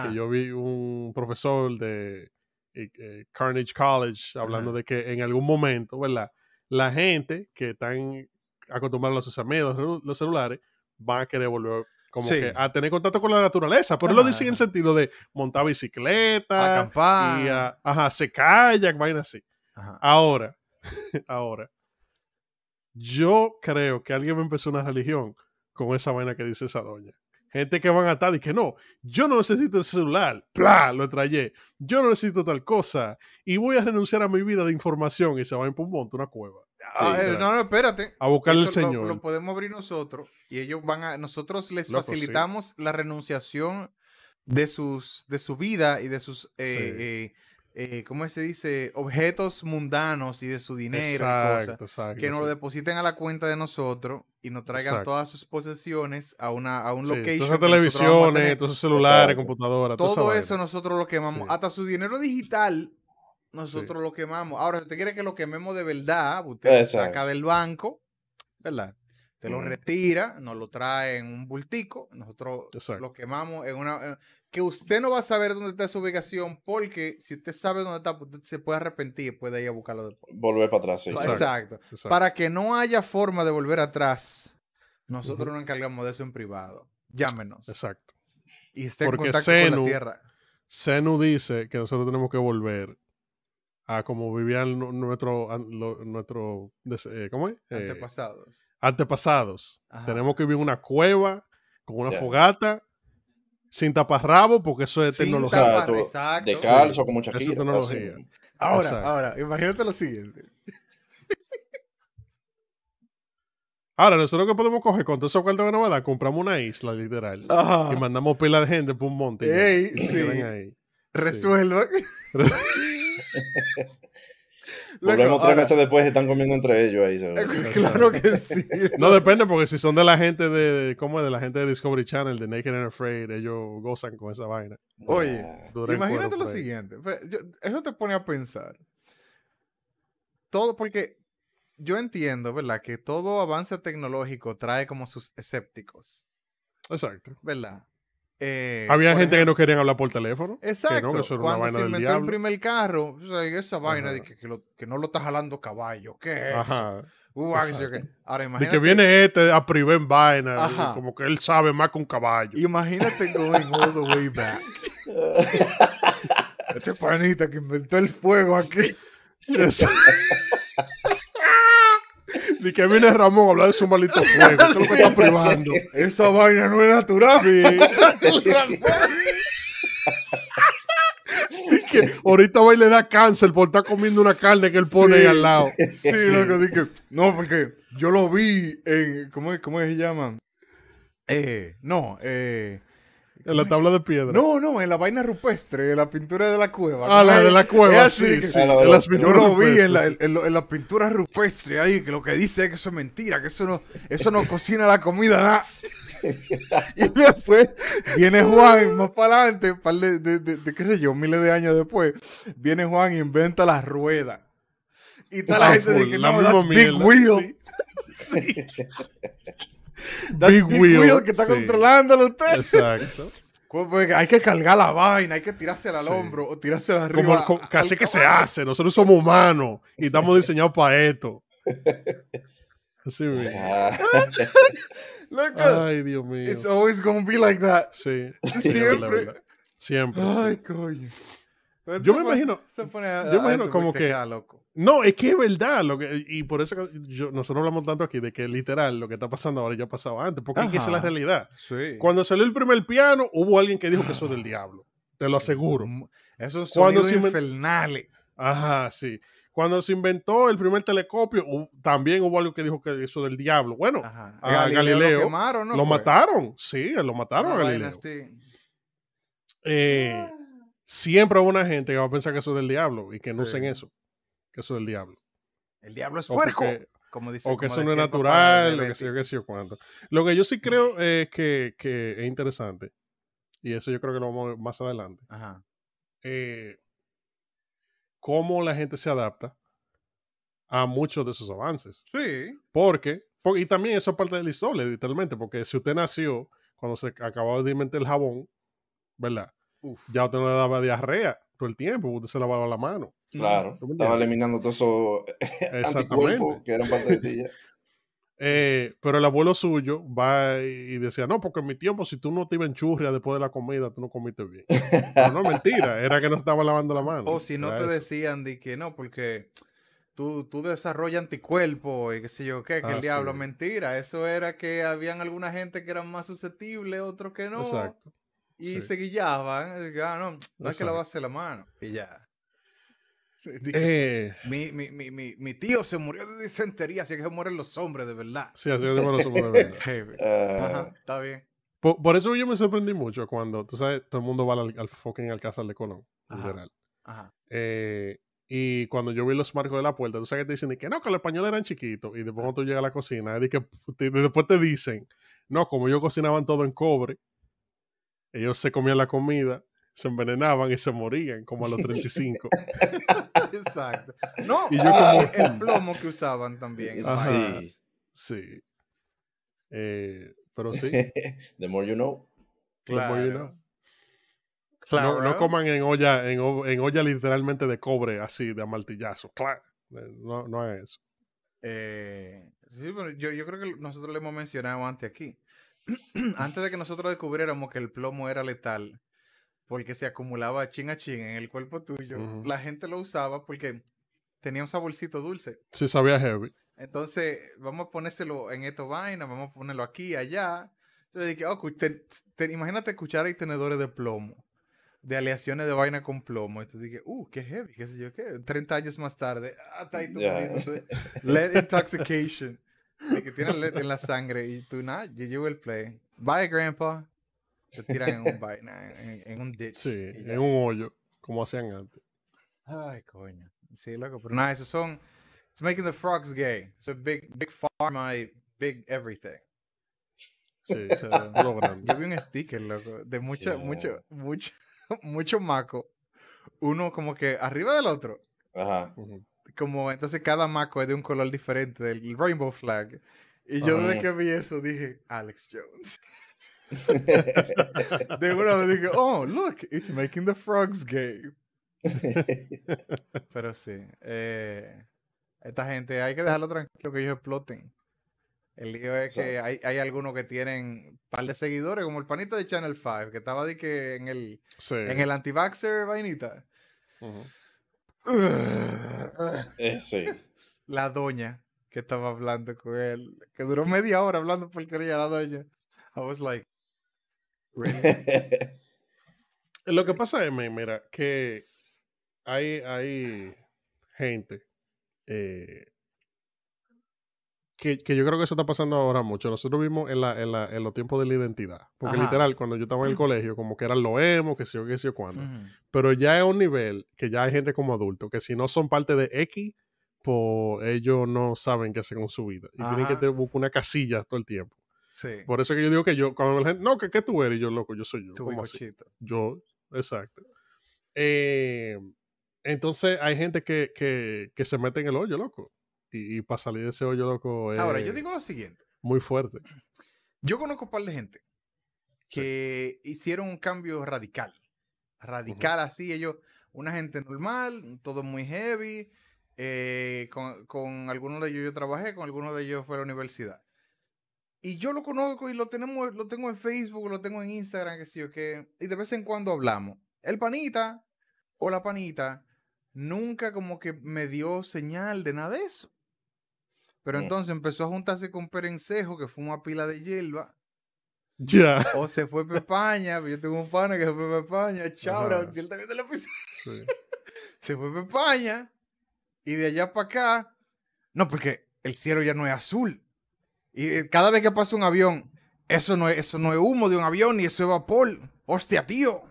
que yo vi un profesor de eh, eh, Carnegie College hablando Ajá. de que en algún momento, ¿verdad? La gente que están acostumbrados a los usamientos, los, celulares, van a querer volver como Sí. que a tener contacto con la naturaleza. Pero lo Ajá, dice en el sentido de montar bicicleta Acampar. y a- ajá, hacer kayak, vaina así. Ajá. Ahora, ahora, yo creo que alguien me empezó una religión con esa vaina que dice esa doña. Gente que van a estar y que no, yo no necesito ese celular, ¡plá! Lo traje. Yo no necesito tal cosa y voy a renunciar a mi vida de información y se van por un monte, una cueva, Ah, eh, no, no, espérate. a buscarle al lo- Señor. Lo, podemos abrir nosotros y ellos van a, nosotros les Loco, sí. facilitamos la renunciación de sus, de su vida y de sus, eh, Sí. eh, eh, ¿cómo se dice? Objetos mundanos y de su dinero y exacto, cosas. exacto. Que nos lo sí. depositen a la cuenta de nosotros y nos traigan Exacto. todas sus posesiones a, una, a un Sí, location. todas esas televisiones, todos esos celulares, computadoras, toda esa Todo vaina. eso nosotros lo quemamos. Sí. Hasta su dinero digital, nosotros lo quemamos. Ahora, si usted quiere que lo quememos de verdad, usted lo saca del banco, ¿verdad? Te lo retira, nos lo trae en un bultico, nosotros Exacto. lo quemamos en una... en- que usted no va a saber dónde está su ubicación, porque si usted sabe dónde está, pues usted se puede arrepentir y puede ir a buscarlo después. Volver para atrás, sí. Exacto. Exacto. Exacto. Para que no haya forma de volver atrás, nosotros nos encargamos de eso en privado. Llámenos. Exacto. Y esté en Porque contacto con Zenu- la tierra. Senu dice que nosotros tenemos que volver a como vivían nu- nuestro, nuestro eh, ¿cómo es? Eh, Antepasados. antepasados. Ajá. Tenemos que vivir en una cueva con una fogata sin taparrabo porque eso es Sin tecnología. tapar, Exacto. exacto. Descalzo, como Eso es Shakira. tecnología. así. Ahora, Exacto. ahora, imagínate lo siguiente. Ahora, nosotros que podemos coger con todo eso va a dar, compramos una isla, literal. Ajá. Y mandamos pila de gente por un monte. ya, Ey, sí. Volvemos Loco, tres ahora- meses después y están comiendo entre ellos ahí. Claro que sí. No depende, porque si son de la gente de, ¿cómo es? De la gente de Discovery Channel, de Naked and Afraid, ellos gozan con esa vaina. Oye, Imagínate lo siguiente. eso te pone a pensar. Todo porque yo entiendo, ¿verdad? Que todo avance tecnológico trae como sus escépticos, Exacto. ¿verdad? Eh, Había gente que no querían hablar por teléfono. Exacto. Que no, que eso era una Cuando vaina se inventó el primer carro, o sea, esa vaina de que, que lo- que no lo está jalando caballo. ¿Qué es? Ajá. Uh, ah, que. Ahora De imagínate. que viene este a privar en vaina, Ajá. como que él sabe más que un caballo. Imagínate going all the way back. este panita que inventó el fuego aquí. De que viene Ramón a hablar de su maldito fuego. ¿Qué es lo que está privando? Esa vaina no es natural. Sí. Que ahorita va y le da cáncer por estar comiendo una carne que él pone Sí. ahí al lado. Sí, loco, dije, no, porque yo lo vi en, ¿cómo, cómo se llama? Eh, no, eh, En la tabla de piedra. no, no, en la vaina rupestre, en la pintura de la cueva. Ah, la de la cueva. Es así sí, sí. La- En las yo lo vi en la, rupestres, en, en la pintura rupestre ahí, que lo que dice es que eso es mentira, que eso no, eso no cocina la comida nada. y después viene Juan más para adelante, par de, de, de- de, qué sé yo, miles de años después, viene Juan e inventa la rueda. Y está la Ah, gente de que no, that's Big mierda, Wheel. sí. Big Big, Wheel, Wheel, que está sí. controlándolo usted. Exacto. Porque Hay que cargar la vaina, hay que tirársela al Sí. hombro o tirársela arriba. como- casi que se hace. Nosotros somos humanos y estamos diseñados para esto. Así mismo. Loco, Ay, Dios mío. it's always gonna be like that. Sí. Siempre. Siempre. Ay, coño. Pero Yo me pone- imagino- Se pone a, yo a imagino como que- loco. No, es que es verdad. Lo que, y por eso yo- nosotros hablamos tanto aquí de que literal lo que está pasando ahora ya ha pasado antes. Porque es que esa es la realidad. Sí. Cuando salió el primer piano, hubo alguien que dijo que eso es del diablo. Te lo aseguro. Esos Cuando sonidos infernales. Ajá, sí. Cuando se inventó el primer telescopio, también hubo algo que dijo que eso del diablo. Bueno, Ajá. a Galileo lo quemaron, ¿no? lo fue? mataron. Sí, lo mataron a Galileo. Eh, siempre hubo una gente que va a pensar que eso es del diablo y que no Sí. usen eso. Que eso es del diablo. El diablo es puerco. porque- como dice, o que como eso no es natural, lo que sé yo, sé yo cuánto. Lo que yo sí creo es que, que es interesante, y eso yo creo que lo vamos a ver más adelante, Ajá. eh, cómo la gente se adapta a muchos de esos avances. Sí. Porque, por- y también eso es parte de la historia, literalmente, porque si usted nació cuando se acababa de inventar el jabón, ¿verdad? Uf. Ya usted no le daba diarrea todo el tiempo, usted se lavaba la mano. claro. ¿Tú me Estaba eliminando todos esos anticuerpos Exactamente. que eran parte de ti. ya. Eh, pero el abuelo suyo va y decía, no, porque en mi tiempo, si tú no te ibas en churria después de la comida, tú no comiste bien. Pero no, mentira, era que no estaba lavando la mano. O si no te eso. decían de que no, porque tú, tú desarrollas anticuerpos y qué sé yo qué, que Ah, el diablo, sí. mentira. Eso era que habían alguna gente que eran más susceptibles, otros que no. Exacto. Y sí. se guillaban. y que, Ah, no, no hay que Exacto. lavarse la mano. Y ya. Eh, Mi, mi, mi, mi, mi tío se murió de disentería, así que se mueren los hombres de verdad. sí, así mismo lo supo de verdad. Heavy. Ah, Ajá, está bien. Por, por eso yo me sorprendí mucho cuando, tú sabes, todo el mundo va al, al fucking Alcázar de Colón, Ajá. literal. Ajá. Eh, y cuando yo vi los marcos de la puerta, tú sabes que te dicen que no, que los españoles eran chiquitos. Y después cuando tú llegas a la cocina, es de que te- después te dicen, no, como ellos cocinaban todo en cobre, ellos se comían la comida, se envenenaban y se morían como a los 35. Exacto. No, Y yo como- el, el plomo que usaban también. Ajá. Sí. sí. Eh, pero sí, The more you know. the more you Claro. know. Claro. No, no coman en olla, en, o- en olla literalmente de cobre, así, de amartillazo. Claro. Eh, No, no es eso. Eh, sí, bueno, yo, yo creo que nosotros le hemos mencionado antes aquí. antes de que nosotros descubriéramos que el plomo era letal, porque se acumulaba chin a chin en el cuerpo tuyo, Ujú. la gente lo usaba porque tenía un saborcito dulce. Sí sabía heavy. Entonces, vamos a ponérselo en esta vaina, vamos a ponerlo aquí, allá. Entonces dije, oh, te- te- imagínate cuchara y tenedores de plomo, de aleaciones de vaina con plomo. Entonces dije, uh, qué heavy, qué sé yo qué. 30 años más tarde, ah, está ahí muriéndote. Lead intoxication. de que tienen LED en la sangre y tú nada, you, will play. Bye, grandpa. Te tiran en un vaina, en, en un ditch. Sí, en un hoyo, como hacían antes. Ay, coño. Sí, loco. Pero nada, esos son. It's making the frogs gay. It's a big, big pharma y big everything. Sí, se lo grande. Yo vi un sticker, loco, de mucho, Yeah. mucho, mucho, mucho maco. Uno como que arriba del otro. Ajá. Ujú. Como entonces cada maco es de un color diferente del rainbow flag. Y yo desde que vi eso dije, Alex Jones. De una vez dije, oh, look, it's making the frogs gay. Pero sí, eh, esta gente hay que dejarlo tranquilo que ellos exploten. El lío es que hay, hay algunos que tienen un par de seguidores, como el panita de Channel 5, que estaba de que en el, Sí. en el anti-vaxxer vainita. ujú. Eh, sí. La doña que estaba hablando con él, que duró media hora hablando porquería la doña. I was like, really? Lo que pasa es, mira, que hay, hay gente eh, que, que yo creo que eso está pasando ahora mucho. Nosotros vimos en, la, en, la- en los tiempos de la identidad. Porque Ajá. literal, cuando yo estaba en el colegio, como que eran los emos, que sé yo, qué sé yo cuándo. Pero ya es un nivel que ya hay gente como adulto, que si no son parte de X, pues ellos no saben qué hacer con su vida. Y tienen que te buscar una casilla todo el tiempo. Sí, Por eso que yo digo que yo, cuando la gente, no, que qué tú eres, Y yo loco, yo soy yo. ¿Cómo así? Yo, exacto. Eh, entonces hay gente que, que, que se mete en el hoyo, loco. Y, para salir de ese hoyo, loco, es Ahora, yo digo lo siguiente. muy fuerte. Yo conozco un par de gente Sí. que hicieron un cambio radical. Radical así, ellos, una gente normal, todo muy heavy. eh, con, con algunos de ellos yo trabajé, con algunos de ellos fue a la universidad. Y yo lo conozco y lo tenemos, lo tengo en Facebook, lo tengo en Instagram, que sí o qué. Y de vez en cuando hablamos. El panita o la panita nunca como que me dio señal de nada de eso. Pero entonces empezó a juntarse con Perencejo, que fue una pila de hierba. Ya. O se fue para España. Yo tengo un pana que se fue para España. Chao, Ajá. si él también te lo puse. Sí. Se fue para España. Y de allá para acá. No, porque el cielo ya no es azul. Y eh, cada vez que pasa un avión, eso no es, eso no es humo de un avión ni eso es vapor. Hostia, tío.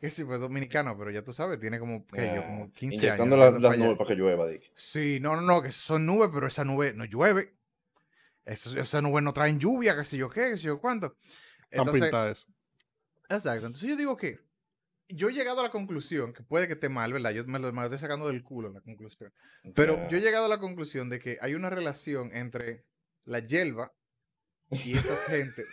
Que sí, pues dominicano, pero ya tú sabes, tiene como, como 15 Inyectando años. la- viendo las nubes para que llueva, Dick. Sí, no, no, no, que son nubes, pero esa nube no llueve. Eso, esa nube no traen lluvia, qué sé yo qué, qué sé yo cuánto. Están Entonces, pintadas. exacto. Entonces yo digo que yo he llegado a la conclusión, que puede que esté mal, ¿verdad? Yo me lo, me lo estoy sacando del culo la conclusión. Pero yo he llegado a la conclusión de que hay una relación entre la hierba y esas gentes.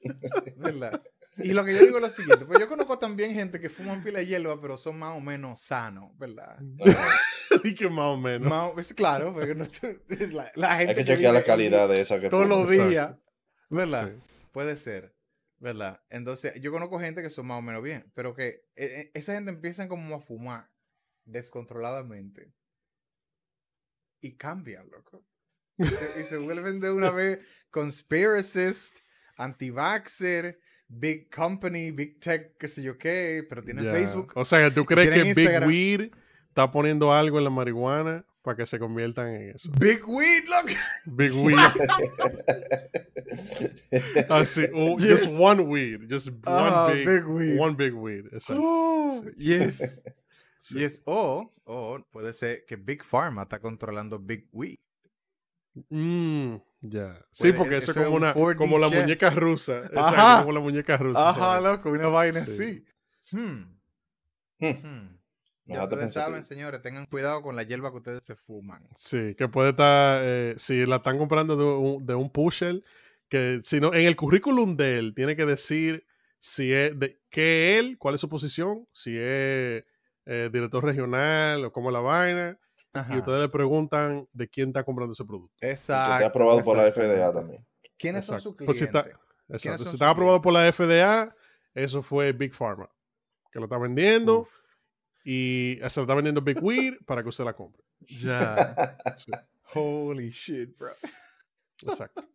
¿Verdad? Y lo que yo digo es lo siguiente, pues yo conozco también gente que fuman pila de hierba, pero son más o menos sanos, ¿verdad? Y que más o menos. Más o- es claro, porque no, es la, la gente Hay que que chequear la calidad de esa que todos los días, ¿verdad? Sí. Puede ser, ¿verdad? Entonces, yo conozco gente que son más o menos bien, pero que eh, eh, esa gente empiezan como a fumar descontroladamente y cambian, loco. Y se, y se vuelven de una vez conspiracist, anti-vaxxer, big company, big tech, qué sé yo qué, pero tienen Ya. Facebook. O sea, ¿tú crees que Big. Weed está poniendo algo en la marihuana para que se conviertan en eso? Big weed, loco. Big Weed. Así, oh, Yes. just one weed. Just one Ah, big, big weed. One big. Exacto. Oh, Sí. yes. Sí. Yes. O, o puede ser que Big Pharma está controlando Big Weed. Mm, ya. Sí, Puede- porque eso, eso es como, un una, 4D como la muñeca rusa. Exacto, Ajá. como la muñeca rusa. Ajá, ¿sabes? loco, una vaina Sí. así. Hmm. Hmm. Hmm. Ya ustedes saben, señores, tengan cuidado con la hierba que ustedes se fuman. Sí, que puede estar, eh, si la están comprando de un, de un pusher, que si no, en el currículum de él tiene que decir si es, de, qué él, cuál es su posición, si es eh, director regional o cómo es la vaina, Ajá. y ustedes le preguntan de quién está comprando ese producto. Que Exacto. esté aprobado por la FDA también. ¿Quiénes son sus Pues si clientes? está- Exacto. Si está aprobado clientes? por la FDA, eso fue Big Pharma, que lo está vendiendo Uf, y se lo está vendiendo Big Weed para que usted la compre. ya. Sí, Holy shit, bro. exacto.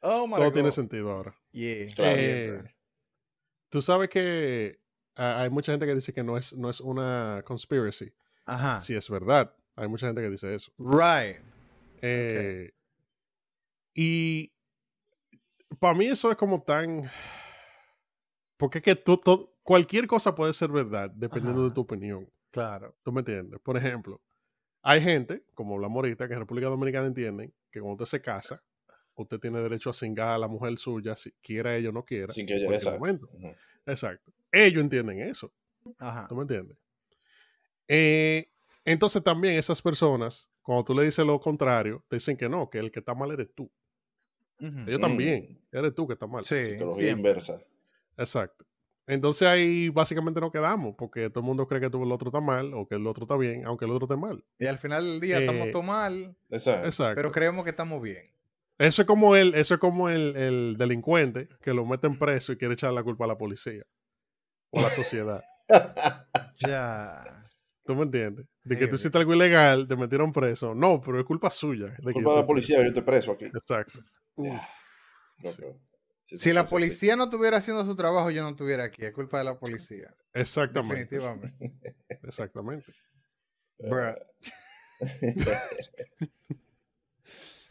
Oh my Todo God. tiene sentido ahora. Yeah. Claro. Eh, Tú sabes que ah, hay mucha gente que dice que no es, no es una conspiracy. Ajá. Si es verdad, hay mucha gente que dice eso. Right. Eh, Y para mí eso es como tan... Porque es que tú, tú- cualquier cosa puede ser verdad dependiendo de tu opinión. Claro. ¿Tú me entiendes? Por ejemplo, hay gente, como hablamos ahorita, que en República Dominicana entienden que cuando usted se casa, usted tiene derecho a cingar a la mujer suya, si quiera ella o no quiera. Sin que en ella, exacto. momento. Exacto. Ellos entienden eso. Ajá. ¿Tú me entiendes? Eh, entonces también esas personas, cuando tú le dices lo contrario, te dicen que no, que el que está mal eres tú. Ujú. Ellos Mm. también, eres tú que está mal. Sí, Psicología siempre. inversa. Exacto. Entonces ahí básicamente nos quedamos, porque todo el mundo cree que tú el otro está mal o que el otro está bien, aunque el otro esté mal. Y al final del día estamos Eh, todo mal, Exacto. Exacto. pero creemos que estamos bien. Eso es como el, eso es como el, el delincuente que lo meten preso y quiere echar la culpa a la policía o a la sociedad. Ya. ¿Tú me entiendes? De Sí, que tú hiciste algo ilegal, te metieron preso. No, pero es culpa suya. de Culpa de la policía, yo estoy preso aquí. preso. Exacto. Sí, Si la policía no estuviera haciendo su trabajo, yo no estuviera aquí. Es culpa de la policía. Exactamente. Definitivamente. Exactamente. Bruh.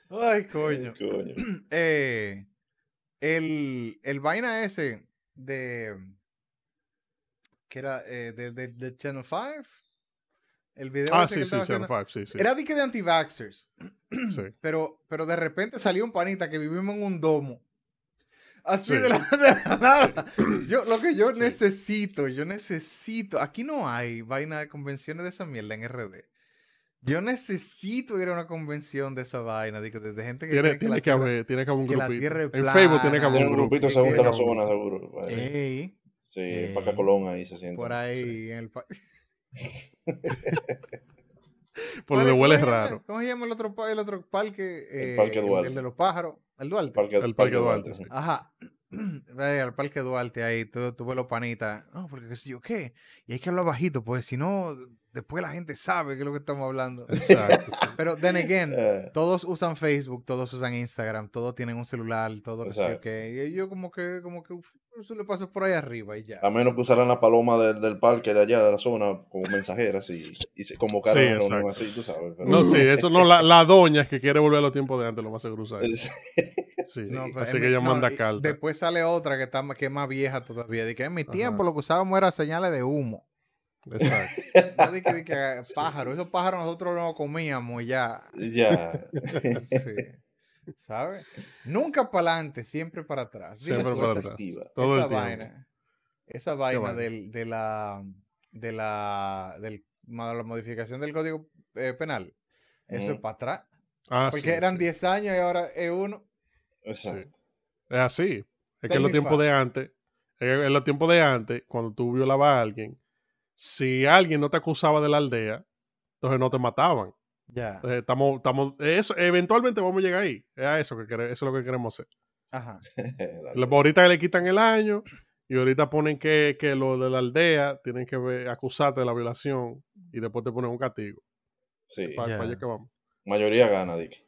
Ay, coño. Coño. Eh, el, el vaina ese de. que era eh, de, de- de Channel 5. El video Ah, que sí, sí, haciendo. 5, sí, sí. Era de que de anti-vaxxers. sí. Pero, pero de repente salió un panita que vivimos en un domo. Así Sí. de, la, de la nada. Yo, lo que yo necesito, yo necesito. Aquí no hay vaina de convenciones de esa mierda en RD. Yo necesito ir a una convención de esa vaina, de, de gente que Tiene, que tiene que tierra- haber, tiene que haber un grupito. En Facebook tiene que haber un un grupito según la zona, seguro. Bueno, Ey, Sí, Ey. Paca Colón ahí se siente. por ahí en el pa- Por donde ¿Cómo huele raro. ¿Cómo se llama el otro, el otro parque? Eh, Parque el- Duarte. El, de los pájaros. El Duarte. Parque, El Parque Duarte, sí. Ajá. Vaya al Parque Duarte ahí, tú, los panitas. No, porque qué sé yo qué. Y hay que hablar bajito, pues si no, después la gente sabe qué es lo que estamos hablando. Exacto. Pero, then again, Eh, todos usan Facebook, todos usan Instagram, todos tienen un celular, todo que sé yo Exacto. qué. Y yo como que, como que, uf, eso le paso por ahí arriba y ya. a menos que usaran la paloma del, del parque de allá, de la zona, como mensajeras y, y se convocaran Sí, a una así, tú sabes. pero- No, sí, eso no, la, la doña que quiere volver a los tiempos de antes, lo más seguro. Es- Sí, No, pero así en que ella no, manda carta. Después sale otra que está más- que es más vieja todavía. De que en mi Ajá. tiempo lo que usábamos era señales de humo. Exacto. No de que, de que pájaros, esos pájaros nosotros no comíamos y ya. ya. Sí. ¿Sabes? Nunca para adelante, siempre para atrás. Siempre para atrás. activa. Todo esa el tiempo. vaina. Esa vaina, del- de la de la del, la modificación del código eh, penal. Eso es Ujú. para atrás. Ah, Porque sí, eran sí. 10 años y ahora es uno. Exacto. Es así. Es que en los tiempos de antes, en los tiempos de antes, cuando tú violabas a alguien, si alguien no te acusaba de la aldea, entonces no te mataban. Ya. Entonces, estamos, estamos, eso, eventualmente vamos a llegar ahí. Es a eso que eso es lo que queremos hacer. Ajá. Le- Ahorita le quitan el año y ahorita ponen que, que lo de la aldea tienen que ver- acusarte de la violación y después te ponen un castigo. Sí. Para Ya. allá que vamos. Mayoría gana, Dick.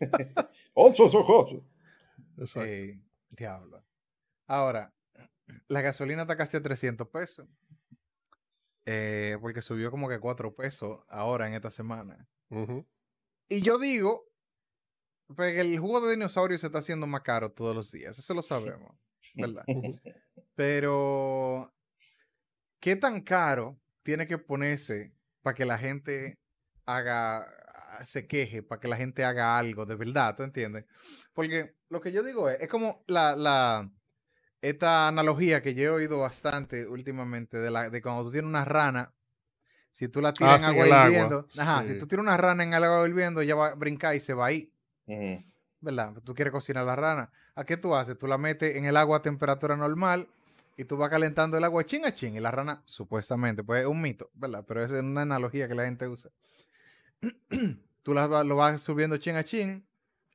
Ocho, ocho, ocho. Exacto. Eh, diablo. Ahora, la gasolina está casi a 300 pesos. Eh, porque subió como que 4 pesos ahora en esta semana. Y yo digo, pues que el jugo de dinosaurio se está haciendo más caro todos los días. Eso lo sabemos, ¿verdad? Pero, ¿qué tan caro tiene que ponerse para que la gente haga, se queje, para que la gente haga algo de verdad, ¿tú entiendes? Porque lo que yo digo es, es como la, la, esta analogía que yo he oído bastante últimamente de, la, de cuando tú tienes una rana, si tú la tiras Ah, en agua el agua, hirviendo, ajá, si tú tiras una rana en el agua hirviendo, ella va a brincar y se va ahí. ¿verdad? Tú quieres cocinar la rana. ¿A qué tú haces? Tú la metes en el agua a temperatura normal y tú vas calentando el agua chin a chin y la rana, supuestamente, pues es un mito, ¿verdad? Pero es una analogía que la gente usa. tú la lo vas subiendo chin a chin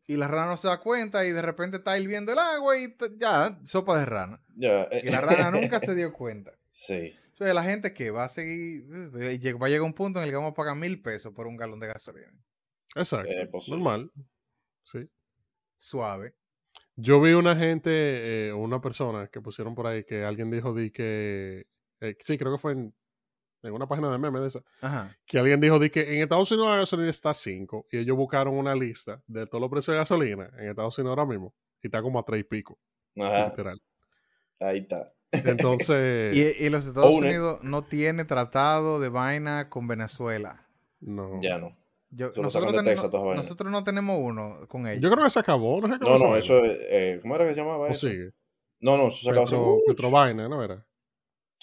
y la rana no se da cuenta y de repente está hirviendo el agua y ya, sopa de rana. Ya. Y la rana nunca se dio cuenta. Sí. Entonces, la gente que va a seguir, eh, lleg- va a llegar un punto en el que vamos a pagar mil pesos por un galón de gasolina. Exacto. Eh, pues. Normal. Sí. Suave. Yo vi una gente, eh, una persona que pusieron por ahí que alguien dijo di que, eh, sí, creo que fue en en una página de memes de esa, Ajá. que alguien dijo di que en Estados Unidos la gasolina está a 5 y ellos buscaron una lista de todos los precios de gasolina en Estados Unidos ahora mismo y está como a 3 y pico, Ajá, literal. ahí está. Entonces, Y, y los Estados. Unidos no tiene tratado de vaina con Venezuela. no. Ya no. Yo- nosotros, Texas, todas vainas. nosotros no tenemos uno con ellos. Yo creo que se acabó, no sé No, no, eso es. eh, ¿Cómo era que se llamaba eso? sigue. No, no, eso se acabó Petro, mucho. Petrovaina, ¿no era?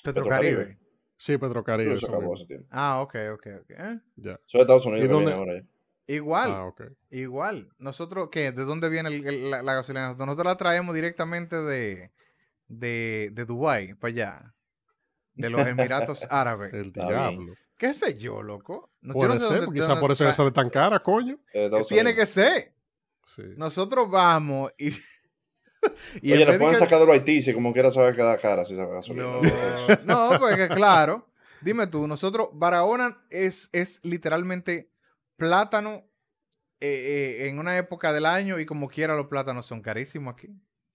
Petrocaribe. Sí, Petrocaribe. Eso acabó hace tiempo. Ah, ok, ok, ok. ¿Eh? Ya. Eso es Estados Unidos ¿Y dónde- viene ahora. ya. Igual, Ah, ok. igual. Nosotros, ¿qué? ¿De dónde viene el- el- la, la gasolina? Nosotros la traemos directamente de, de, de Dubái, para allá. De los Emiratos Árabes. El diablo. ¿Qué sé yo, loco? No- yo Puede no sé ser, dónde- quizás dónde por eso que sale tan cara, coño. De Estados Tiene que ser. Sí. Nosotros vamos y. y Oye, le pueden que- sacar de los Haití si como quiera se va a quedar cara si se va a gasolina. No, no, porque claro. Dime tú, nosotros, Barahona es, es literalmente plátano eh, eh, en una época del año y como quiera los plátanos son carísimos aquí.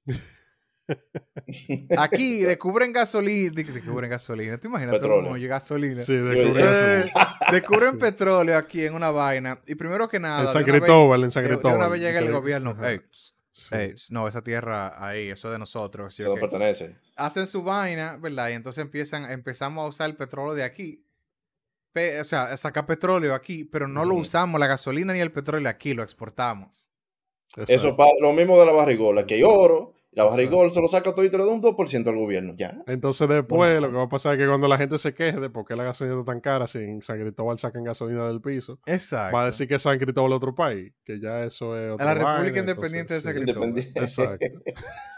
Aquí descubren gasolina, descubren gasolina, ¿te imaginas? Todo el Petróleo. mundo oye gasolina. Sí, de Yo- Eh, descubren Sí. petróleo aquí en una vaina y primero que nada, En San una vez- Cristóbal, en San Cristóbal. una vez llega el Que- gobierno, Ajá. "Ey, Sí. ey, no, esa tierra ahí, eso es de nosotros. ¿sí Se o nos qué?". pertenece. hacen su vaina, ¿verdad? Y entonces empiezan, empezamos a usar el petróleo de aquí. Pe- o sea, a sacar petróleo aquí, pero no lo usamos, la gasolina ni el petróleo aquí, lo exportamos. Eso Exacto. pa- lo mismo de la barrigola, que hay oro, la Exacto. barrigola se lo saca todo y te lo da un 2% al gobierno. Ya. Entonces después Bueno. lo que va a pasar es que cuando la gente se queje de por qué la gasolina está tan cara, si en San Cristóbal sacan gasolina del piso, Exacto. va a decir que San Cristóbal es otro país, que ya eso es otra la República vaina, Independiente de entonces, San sí. Cristóbal. Independiente. Exacto,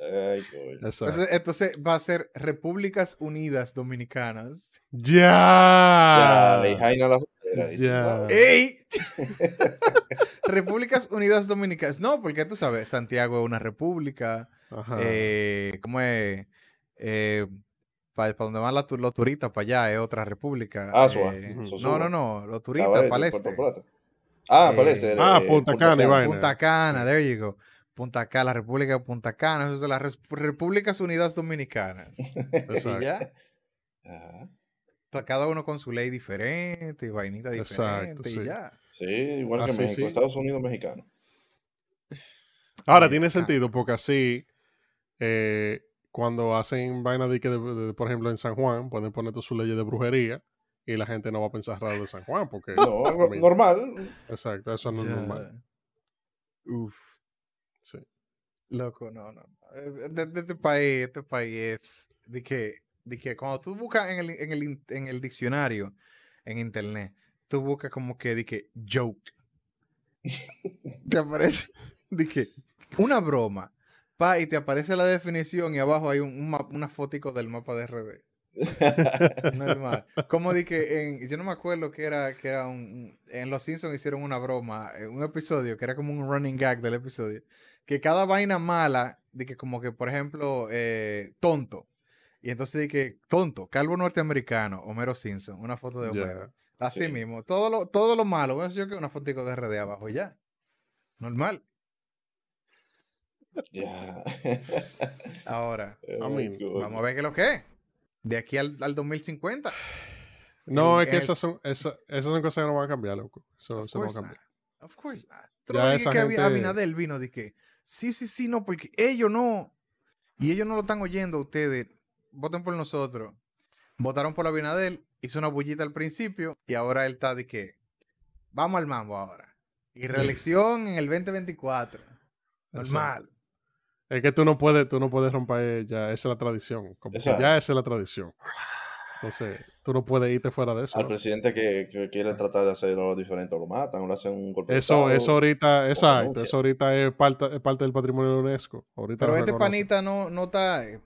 Ay, coño. exacto. Entonces, entonces va a ser Repúblicas Unidas Dominicanas. Ya. Ya, la frontera, y tú Ya. sabes. ¡Ey! Repúblicas Unidas Dominicanas. No, porque tú sabes, Santiago es una república. Ajá. Eh, ¿Cómo es? para donde van la los turistas, para allá, es otra república. Asua, Eh, Ujú. Sosúa. no, no, no, los turistas, Cabaret, para el este. Ah, para el Eh, este. ah, eh, Punta Cana. Punta Cana, there you go. Punta Cana, la República de Punta Cana, eso son las res- Repúblicas Unidas Dominicanas. ya, Ajá. Cada uno con su ley diferente y vainita Exacto, diferente y sí. ya. Sí, igual que Así, México, sí. Estados Unidos mexicano. Ahora tiene ah. sentido porque así, eh, cuando hacen vaina de que, de- de- por ejemplo, en San Juan, pueden poner todas sus leyes de brujería y la gente no va a pensar raro de San Juan porque, No, normal. exacto, eso no es normal. Uf, Sí. loco, no, no. De, de este país, este país es de que, de que cuando tú buscas en el, en el, en el diccionario, en internet, tú buscas como que, de que, joke. te aparece, de que, una broma. Pa, y te aparece la definición y abajo hay un, una fotico del mapa de RD. Normal. Como di que en, yo no me acuerdo que era, que era un, un- en Los Simpsons hicieron una broma, eh, un episodio que era como un running gag del episodio, que cada vaina mala, de que como que, por ejemplo, eh, tonto. Y entonces di que, tonto, calvo norteamericano, Homero Simpson, una foto de. Homero. Así Sí. mismo, todo lo, todo lo malo, bueno, yo que una fotico de RD abajo y ya. Normal. Ya. Ahora, vamos a ver qué es lo que es. De aquí al, al 2050. No, En- es que el- esas son, esas, esas son cosas que no van a cambiar, loco. Eso, no va a course cambiar. not. Of course not. Tú Ya esa que gente- Abinadel vino de que sí, sí, sí, no, porque ellos no. Y ellos no lo están oyendo a ustedes. Voten por nosotros. Votaron por Abinadel, hizo una bullita al principio y ahora él está de que vamos al mambo ahora. Y reelección en el 2024. Normal. Es que tú no puedes, tú no puedes romper ya, esa es la tradición. Como que ya esa es la tradición. Entonces, tú no puedes irte fuera de eso. Al ¿no? presidente que, que quiere tratar de hacerlo diferente o lo matan o le hacen un golpe de Eso, estado. eso ahorita, exacto, eso ahorita es parte, es parte del patrimonio de la UNESCO. Ahorita Pero este panita no, no está. eh,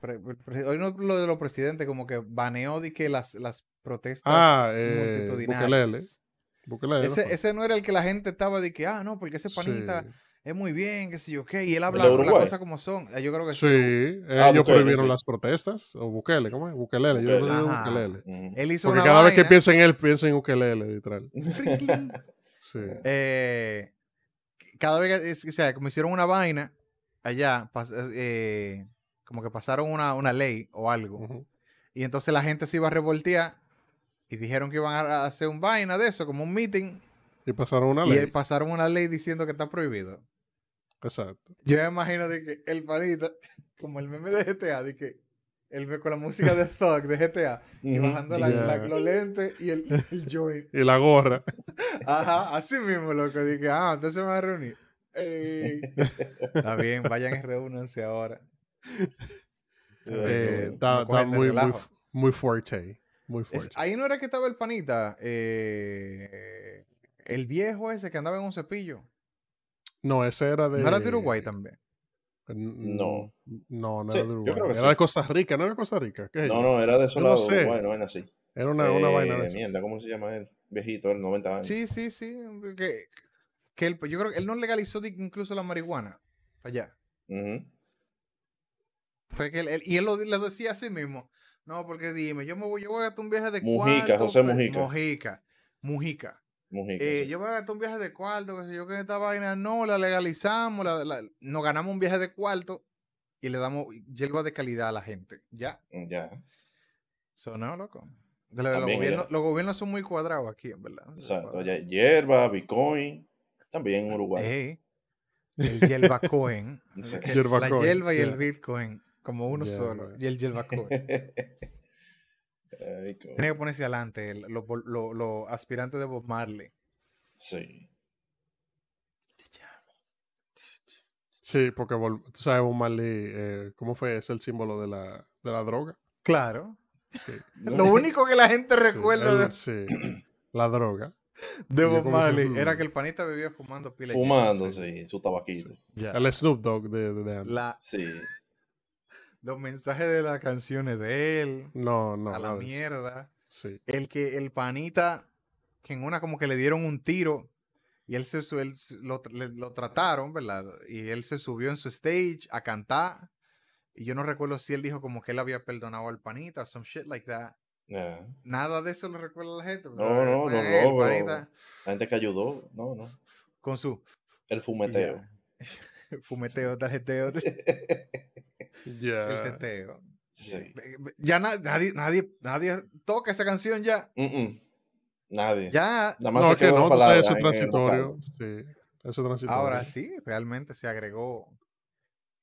Hoy no lo de los presidentes, como que baneó de que las, las protestas Ah, eh, multitudinarias. Bukele. Bukele, ¿no Ese, ese no era el que la gente estaba de que, ah, no, porque ese panita Sí, es muy bien, que sé yo qué, y él de habla las Uruguay? cosas como son. Eh, Yo creo que Sí, sí. ellos Ah, Bukele, prohibieron sí. las protestas. O Bukele, ¿cómo es? Bukelele, yo no. Bukelele. Ujú. Él hizo Porque una cada vez que pienso en él, pienso en ukelele, literal. Sí. eh, cada vez que, o sea, como hicieron una vaina allá, eh, como que pasaron una, una ley o algo, y entonces la gente se iba a revoltear y dijeron que iban a hacer un vaina de eso, como un meeting, Y pasaron una y ley. eh, pasaron una ley diciendo que está prohibido. Exacto. Yo me imagino de que el panita, como el meme de GTA, de que ve con la música de Thug de GTA y bajando la- Ya. la- los lentes y el, el joint. Y la gorra. Ajá, así mismo, loco. Dije, ah, entonces se van a reunir. Ey. Está bien, vayan y reúnanse ahora. Eh, está de muy, muy, muy fuerte. Muy Es- fuerte. ahí no era que estaba el panita, eh, el viejo ese que andaba en un cepillo. No, ese era de. ¿No era de Uruguay también? No. No, no Sí, era de yo Uruguay. creo que era sí. de Costa Rica, ¿no era de Costa Rica? ¿Qué es No, no, era de esos Yo no sé. Bueno, vaina así. Era una, una Eh, vaina de. Mierda, ¿cómo se llama él? Viejito, él, 90 años. Sí, sí, sí. Que, que él, yo creo que él no legalizó incluso la marihuana allá. Fue que él, él- y él lo, le decía a sí mismo. No, porque dime, yo me voy, yo voy a gastar un viaje de Mujica, cuarto. José pe- Mujica. Mujica. Mujica. Mujica, Eh, yo voy a gastar un viaje de cuarto, que sé yo, que esta vaina no, la legalizamos, la- la- nos ganamos un viaje de cuarto y le damos hierba de calidad a la gente. Ya. Ya, Sonó, loco. De los, gobiernos, los gobiernos son muy cuadrados aquí, en verdad. exacto. Ya, hierba, Bitcoin, también en Uruguay. El Yelva Cohen. Sí. Yerba la Yelva y el. Bitcoin, como uno solo. Y el Yelva Cohen. Ay, Tiene que ponerse adelante el- los lo- los aspirantes de Bob Marley. Sí. Sí, porque tú sabes, Bob Marley, eh, ¿cómo fue? Es el símbolo de la, de la droga. Claro. Sí. Lo único que la gente Sí, recuerda de, el- sí, la droga. de Bob que, Marley era hmm. que el panita vivía fumando pila. de Fumando, sí. sí, su tabaquito. El Snoop Dogg de, de, de antes. La- Sí. Los mensajes de las canciones de él. No, no. a la mierda. Sí. El que el panita, que en una como que le dieron un tiro y él se él lo, le- lo trataron, ¿verdad? Y él se subió en su stage a cantar. Y yo no recuerdo si él dijo como que él había perdonado al panita, some shit like that. Ya. Nada de eso lo recuerda la gente. No, no, no, eh, no, el panita La gente que ayudó, no, no. con su El fumeteo. ya. fumeteo, tarjeteo, el teteo. Sí. Ya na- nadie, nadie, nadie toca esa canción ya. Mm, mm. Nadie. Ya, Nada más No, se es que no, palabra eso es en el transitorio. Sí, eso es transitorio. ahora sí, realmente se agregó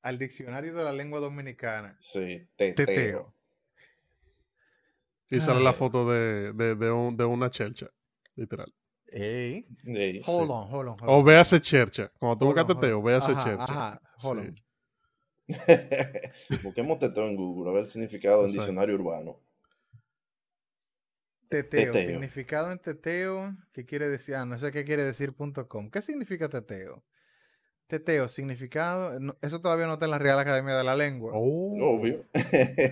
al diccionario de la lengua dominicana. Sí, teteo. Teteo. Y sale la foto de, de, de, un- de una chelcha, literal. Ey. Hold on, hold on, hold O véase chercha. Cuando tú buscas teteo, véase Ajá, chercha. Ajá, hold Sí. on. Busquemos teteo en Google, a ver el significado en diccionario urbano. Teteo, Teteo. significado en teteo, ¿qué quiere decir? Ah, no sé qué quiere decir punto com. ¿Qué significa teteo? Teteo, significado, no- eso todavía no está en la Real Academia de la Lengua. Oh. Obvio.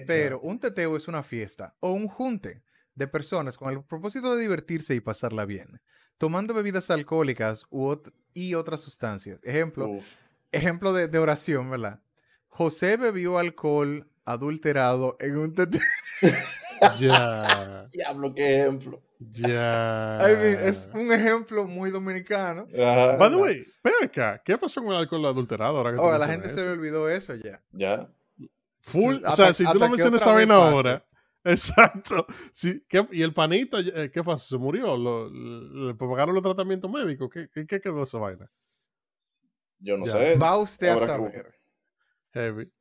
Pero un teteo es una fiesta o un junte de personas con el propósito de divertirse y pasarla bien, tomando bebidas alcohólicas u ot- y otras sustancias. Ejemplo, Uf. ejemplo de, de oración, ¿verdad? José bebió alcohol adulterado en un teteo. Ya. Diablo, qué ejemplo. Ya. I mean, es un ejemplo muy dominicano. Ajá. By the way, ven acá. ¿Qué pasó con el alcohol adulterado ahora que Oh, a la gente se le olvidó eso ya. Ya. Full. Sí, o sea, si tú no mencionas esa vaina ahora. Exacto. Sí, ¿qué- y el panita, eh, ¿qué pasó? ¿Se murió? ¿Lo, ¿Le pagaron los tratamientos médicos? ¿Qué, qué, qué quedó esa vaina? Yo no Ya. sé. Va usted a saber. Heavy.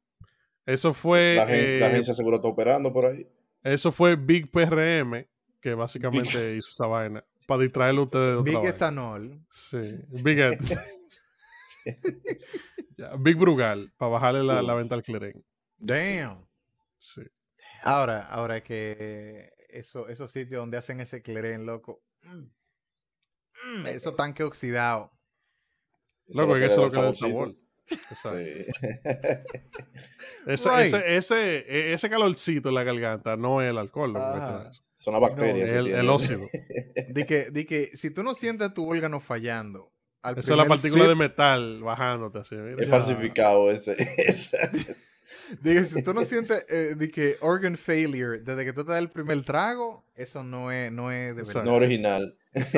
Eso fue. La, eh, agencia seguro está operando por ahí. Eso fue Big PRM, que básicamente hizo esa vaina. Para distraerlo a ustedes de otra Big etanol. Sí. Big Big Brugal, para bajarle la, la venta al cleren. Damn. Sí. Ahora, ahora que eso, esos sitios donde hacen ese cleren, loco. mm, mm, eso tanque oxidado. Loco, es que eso es lo que le da el sabor. Sí. Ese, Right. ese, ese, e- ese calorcito en la garganta no es el alcohol Ah. Son las bacterias. El, óxido. De que, de que si tú no sientes tu órgano fallando, al Eso es la partícula sip, de metal bajándote así. mira. Es falsificado ese. ese. de que si tú no sientes eh, de que organ failure desde que tú te das el primer trago, eso no es, no es de verdad. no original.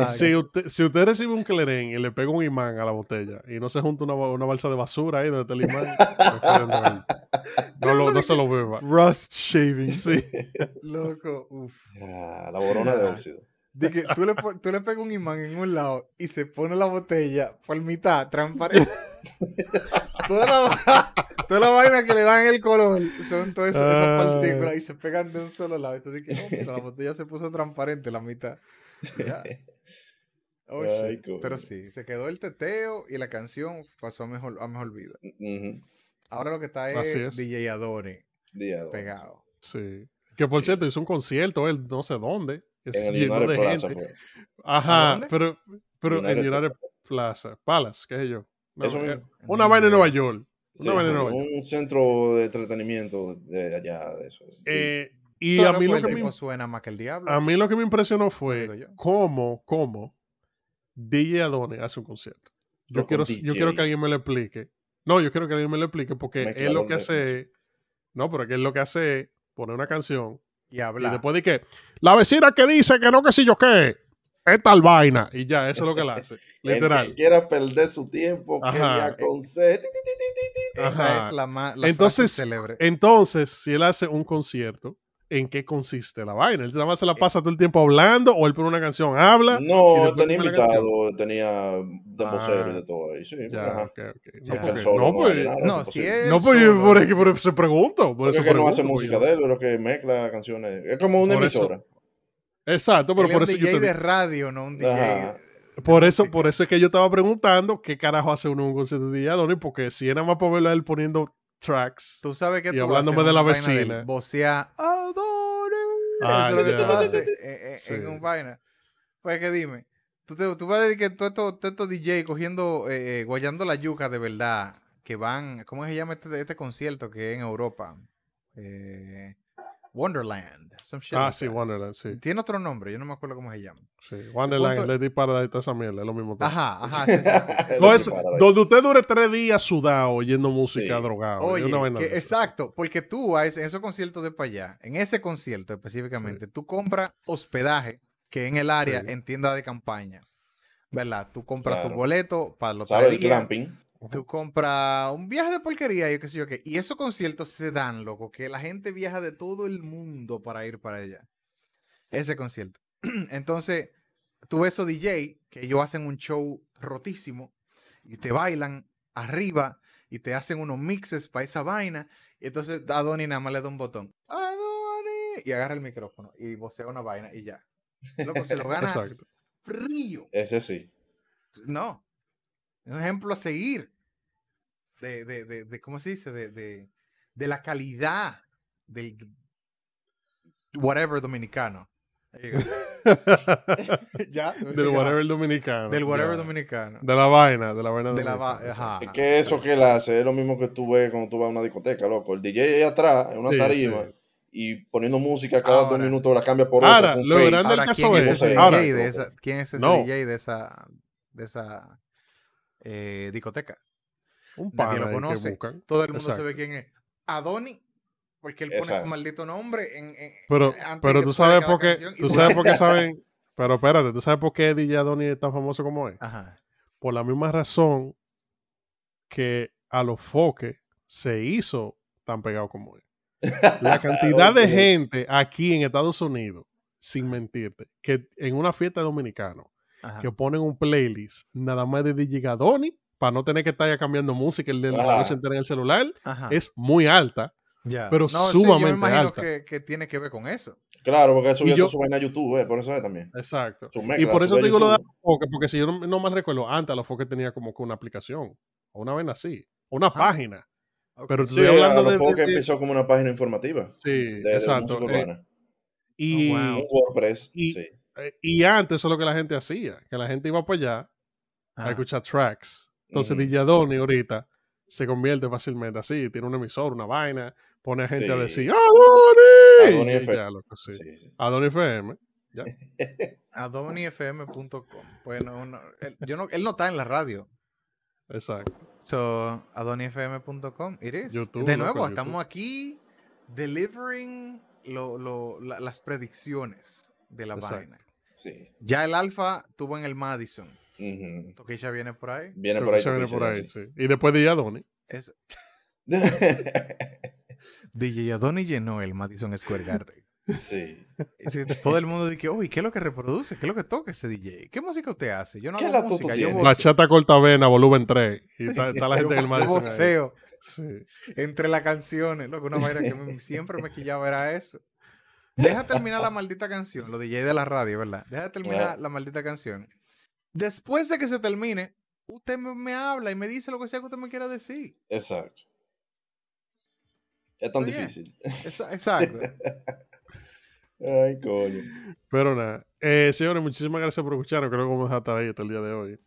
Si usted, si usted recibe un clerén y le pega un imán a la botella y no se junta una, una balsa de basura ahí donde está el imán, no, lo- no se lo beba. Rust shaving. Sí. Loco, uf. Ah, la borona de óxido. De que tú le, tú le pegas un imán en un lado y se pone la botella por mitad, transparente. toda, la, toda la vaina que le dan el color son todas esas, esas Ah. partículas y se pegan de un solo lado. Entonces, que, oh, mira, la botella se puso transparente la mitad. Ya. Oh, Ay. Pero sí, se quedó el teteo y la canción pasó a mejor, a mejor vida. Ahora lo que está es, es. DJ Adore pegado. Sí. Que por cierto hizo un concierto, él no sé dónde. que En el de Plaza gente. fue. Ajá, dónde? pero, pero United en United Plaza, Palace, qué sé yo. No, Eso eh, mismo. una Ni vaina en idea. Nueva York. Sí, Una vaina en sí, Nueva York. un centro de entretenimiento de allá, de eso. Eh, y a mí, lo que el me, tipo suena más que el diablo. a mí lo que me impresionó fue cómo, cómo DJ Adonis hace un concierto. Yo quiero, yo quiero que alguien me lo explique. No, yo quiero que alguien me lo explique porque él lo que hace. No, pero que él lo que hace es poner una canción y y habla. después de que la vecina que dice que no, que si yo qué, es tal vaina. Y ya, eso es lo que él hace. El Literal. que quiera perder su tiempo, que Ajá. me aconseje. Ti, ti. Esa es la más Entonces, célebre. Entonces, si él hace un concierto, ¿en qué consiste la vaina? Él nada más se la pasa todo el tiempo hablando o él pone una canción, habla. No, tenía invitado, tenía de vocero Ah. y de todo ahí. Sí, Ya. No, solo no, no pues, es si imposible. es no, pues, solo- por, eso- por eso pregunto. Por Porque eso es que no hace pregunto, música de él, es lo que mezcla canciones. Es como una Por eso- emisora. Exacto, pero Él por es eso un yo DJ te- de radio, no un DJ. Ajá. por eso, por eso es que yo estaba preguntando qué carajo hace uno en un concierto de DJ Adonis, porque si era más para verlo a él poniendo tracks. Tú sabes que Y tú hablándome de la vecina. Vocea Adore. Ah, Eso es lo que tú ya. haces en, en- Sí. en un vaina. Pues que dime. Tú, te, tú vas a decir que todos estos todos estos DJ cogiendo, eh, eh, guayando la yuca de verdad, que van, ¿cómo se llama este, este concierto que es en Europa? Eh, Wonderland. some shit Ah, like sí, that. Wonderland, sí. Tiene otro nombre, yo no me acuerdo cómo se llama. sí. Wonderland, ¿Cuánto- Lady Paradise, esa mierda, es lo mismo. todo. Ajá, ajá. sí, sí, sí. No, Lady es- Paradise. donde usted dure tres días sudado oyendo música Oye, que- sí. exacto, porque tú a ese- en esos conciertos de para allá, en ese concierto específicamente, tú compras hospedaje que en el área Sí. en tienda de campaña, ¿verdad? Tú compras tu boleto para los ¿Sabe tres el días, tú compras un viaje de porquería, yo qué sé yo qué, y esos conciertos se dan, loco, que la gente viaja de todo el mundo para ir para allá. Ese concierto. Entonces, tú ves esos DJ que ellos hacen un show rotísimo y te bailan arriba y te hacen unos mixes para esa vaina. Y entonces Adoni nada más le da un botón. Adoni. Y agarra el micrófono y vocea una vaina y ya. Loco, se lo gana Exacto. frío. Ese sí. No. Es un ejemplo a seguir. De, de, de, de- ¿cómo se dice? De, de, de la calidad del whatever dominicano. Ya. Del whatever dominicano. Del whatever ya. dominicano. De la vaina, de la vaina De la va- dominicana, ajá. Es que eso que él hace es lo mismo que tú ves cuando tú vas a una discoteca, loco. El DJ ahí atrás, en una Sí, tarima, sí. y poniendo música cada dos minutos la cambia por. Ahora, lo grande del caso ¿quién es es. ese DJ Ahora, de esa, ¿quién es ese No. DJ de esa, de esa eh, discoteca? un Nadie lo conoce. buscan. Todo el mundo Exacto. sabe quién es. Adoni, porque él pone Exacto. su maldito nombre en, en- Pero, antes pero tú de sabes por qué. Tú sabes por qué saben. Pero espérate, tú sabes por qué DJ Adonis es tan famoso como es. Ajá. Por la misma razón que a los foques se hizo tan pegado como es. La cantidad de gente aquí en Estados Unidos, sin mentirte, que en una fiesta dominicana Ajá. que ponen un playlist nada más de DJ Adonis para no tener que estar ya cambiando música el de la noche entera en el celular, Ajá. es muy alta. Ya. pero sí, yo me sumamente imagino alta. Que, que tiene que ver con eso. Claro, porque subió yo- su vaina a YouTube, eh, por eso es también. Exacto. Y por eso te a digo lo de foques, porque si yo no, no más recuerdo, antes los foques tenía como que una aplicación, o una vez así, o una página. Ok. Pero tú Sí, estoy a hablando lo de, de- que empezó como una página informativa. Sí, de, exacto. eh, y, Oh, wow. Un WordPress, y- sí. Eh, y antes eso es lo que la gente hacía, que la gente iba para allá a escuchar tracks. Entonces Ujú. DJ Adoni ahorita se convierte fácilmente así, tiene un emisor, una vaina, pone a gente a decir ¡Adoni! Adoni sí. Sí. Adoni FM. adonifm.com. Bueno, uno- él, yo no, él no está en la radio. Exacto. So, adonifm.com, it is. YouTube, de loco, nuevo, YouTube. estamos aquí delivering lo- lo- la- las predicciones de la Exacto. vaina. Sí. Ya el Alfa tuvo en el Madison. Ujú. Toquilla viene por ahí. Viene por ahí. se viene Toquicha, por ya, ahí, sí. Y después de Yadoni. Es. DJ Adoni llenó el Madison Square Garden. sí. Todo el mundo dice, uy, ¿qué es lo que reproduce? ¿Qué es lo que toca ese DJ? ¿Qué música usted hace? Yo no ¿Qué hago latuto música, yo? La chata cortavena, volumen 3. Y está, está la gente en el Yo Madison. Sí. entre las canciones. Loco, una vaina que me- siempre me quillaba era eso. Deja terminar la maldita canción, los DJ de la radio, ¿verdad? Deja terminar la maldita canción. Después de que se termine, usted me, me habla y me dice lo que sea que usted me quiera decir. Exacto. Es tan difícil. Esa- Exacto. Ay, coño. Pero nada. Eh, señores, muchísimas gracias por escucharnos. Creo que vamos a hasta ahí hasta el día de hoy.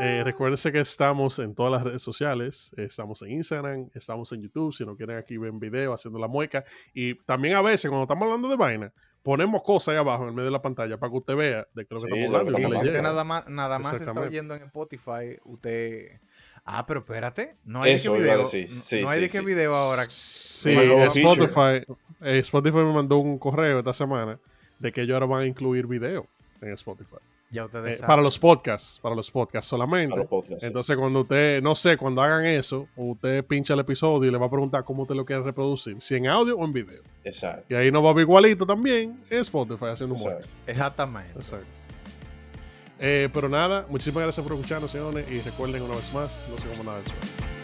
Eh, recuérdense que estamos en todas las redes sociales. Eh, Estamos en Instagram, estamos en YouTube. Si no quieren aquí ven video haciendo la mueca. Y también a veces, cuando estamos hablando de vaina, ponemos cosas ahí abajo en el medio de la pantalla para que usted vea de qué es lo que Sí, estamos hablando. si usted nada más, nada más está oyendo en Spotify, usted. Ah, pero espérate. No hay Eso de qué video. no- Sí, no hay sí, de qué video ahora. Sí, nuevo Spotify, eh, Spotify me mandó un correo esta semana de que ellos ahora van a incluir video en Spotify. Ya ustedes Eh, saben. para los podcasts, para los podcasts solamente. Para los podcasts. sí. Entonces, cuando usted, no sé, cuando hagan eso, usted pincha el episodio y le va a preguntar cómo usted lo quiere reproducir, si en audio o en video. Exacto. Y ahí nos va a ver igualito también en Spotify haciendo un. Exactamente. Exacto. Eh, pero nada, muchísimas gracias por escucharnos, señores. Y recuerden una vez más, no se como nada del suelo.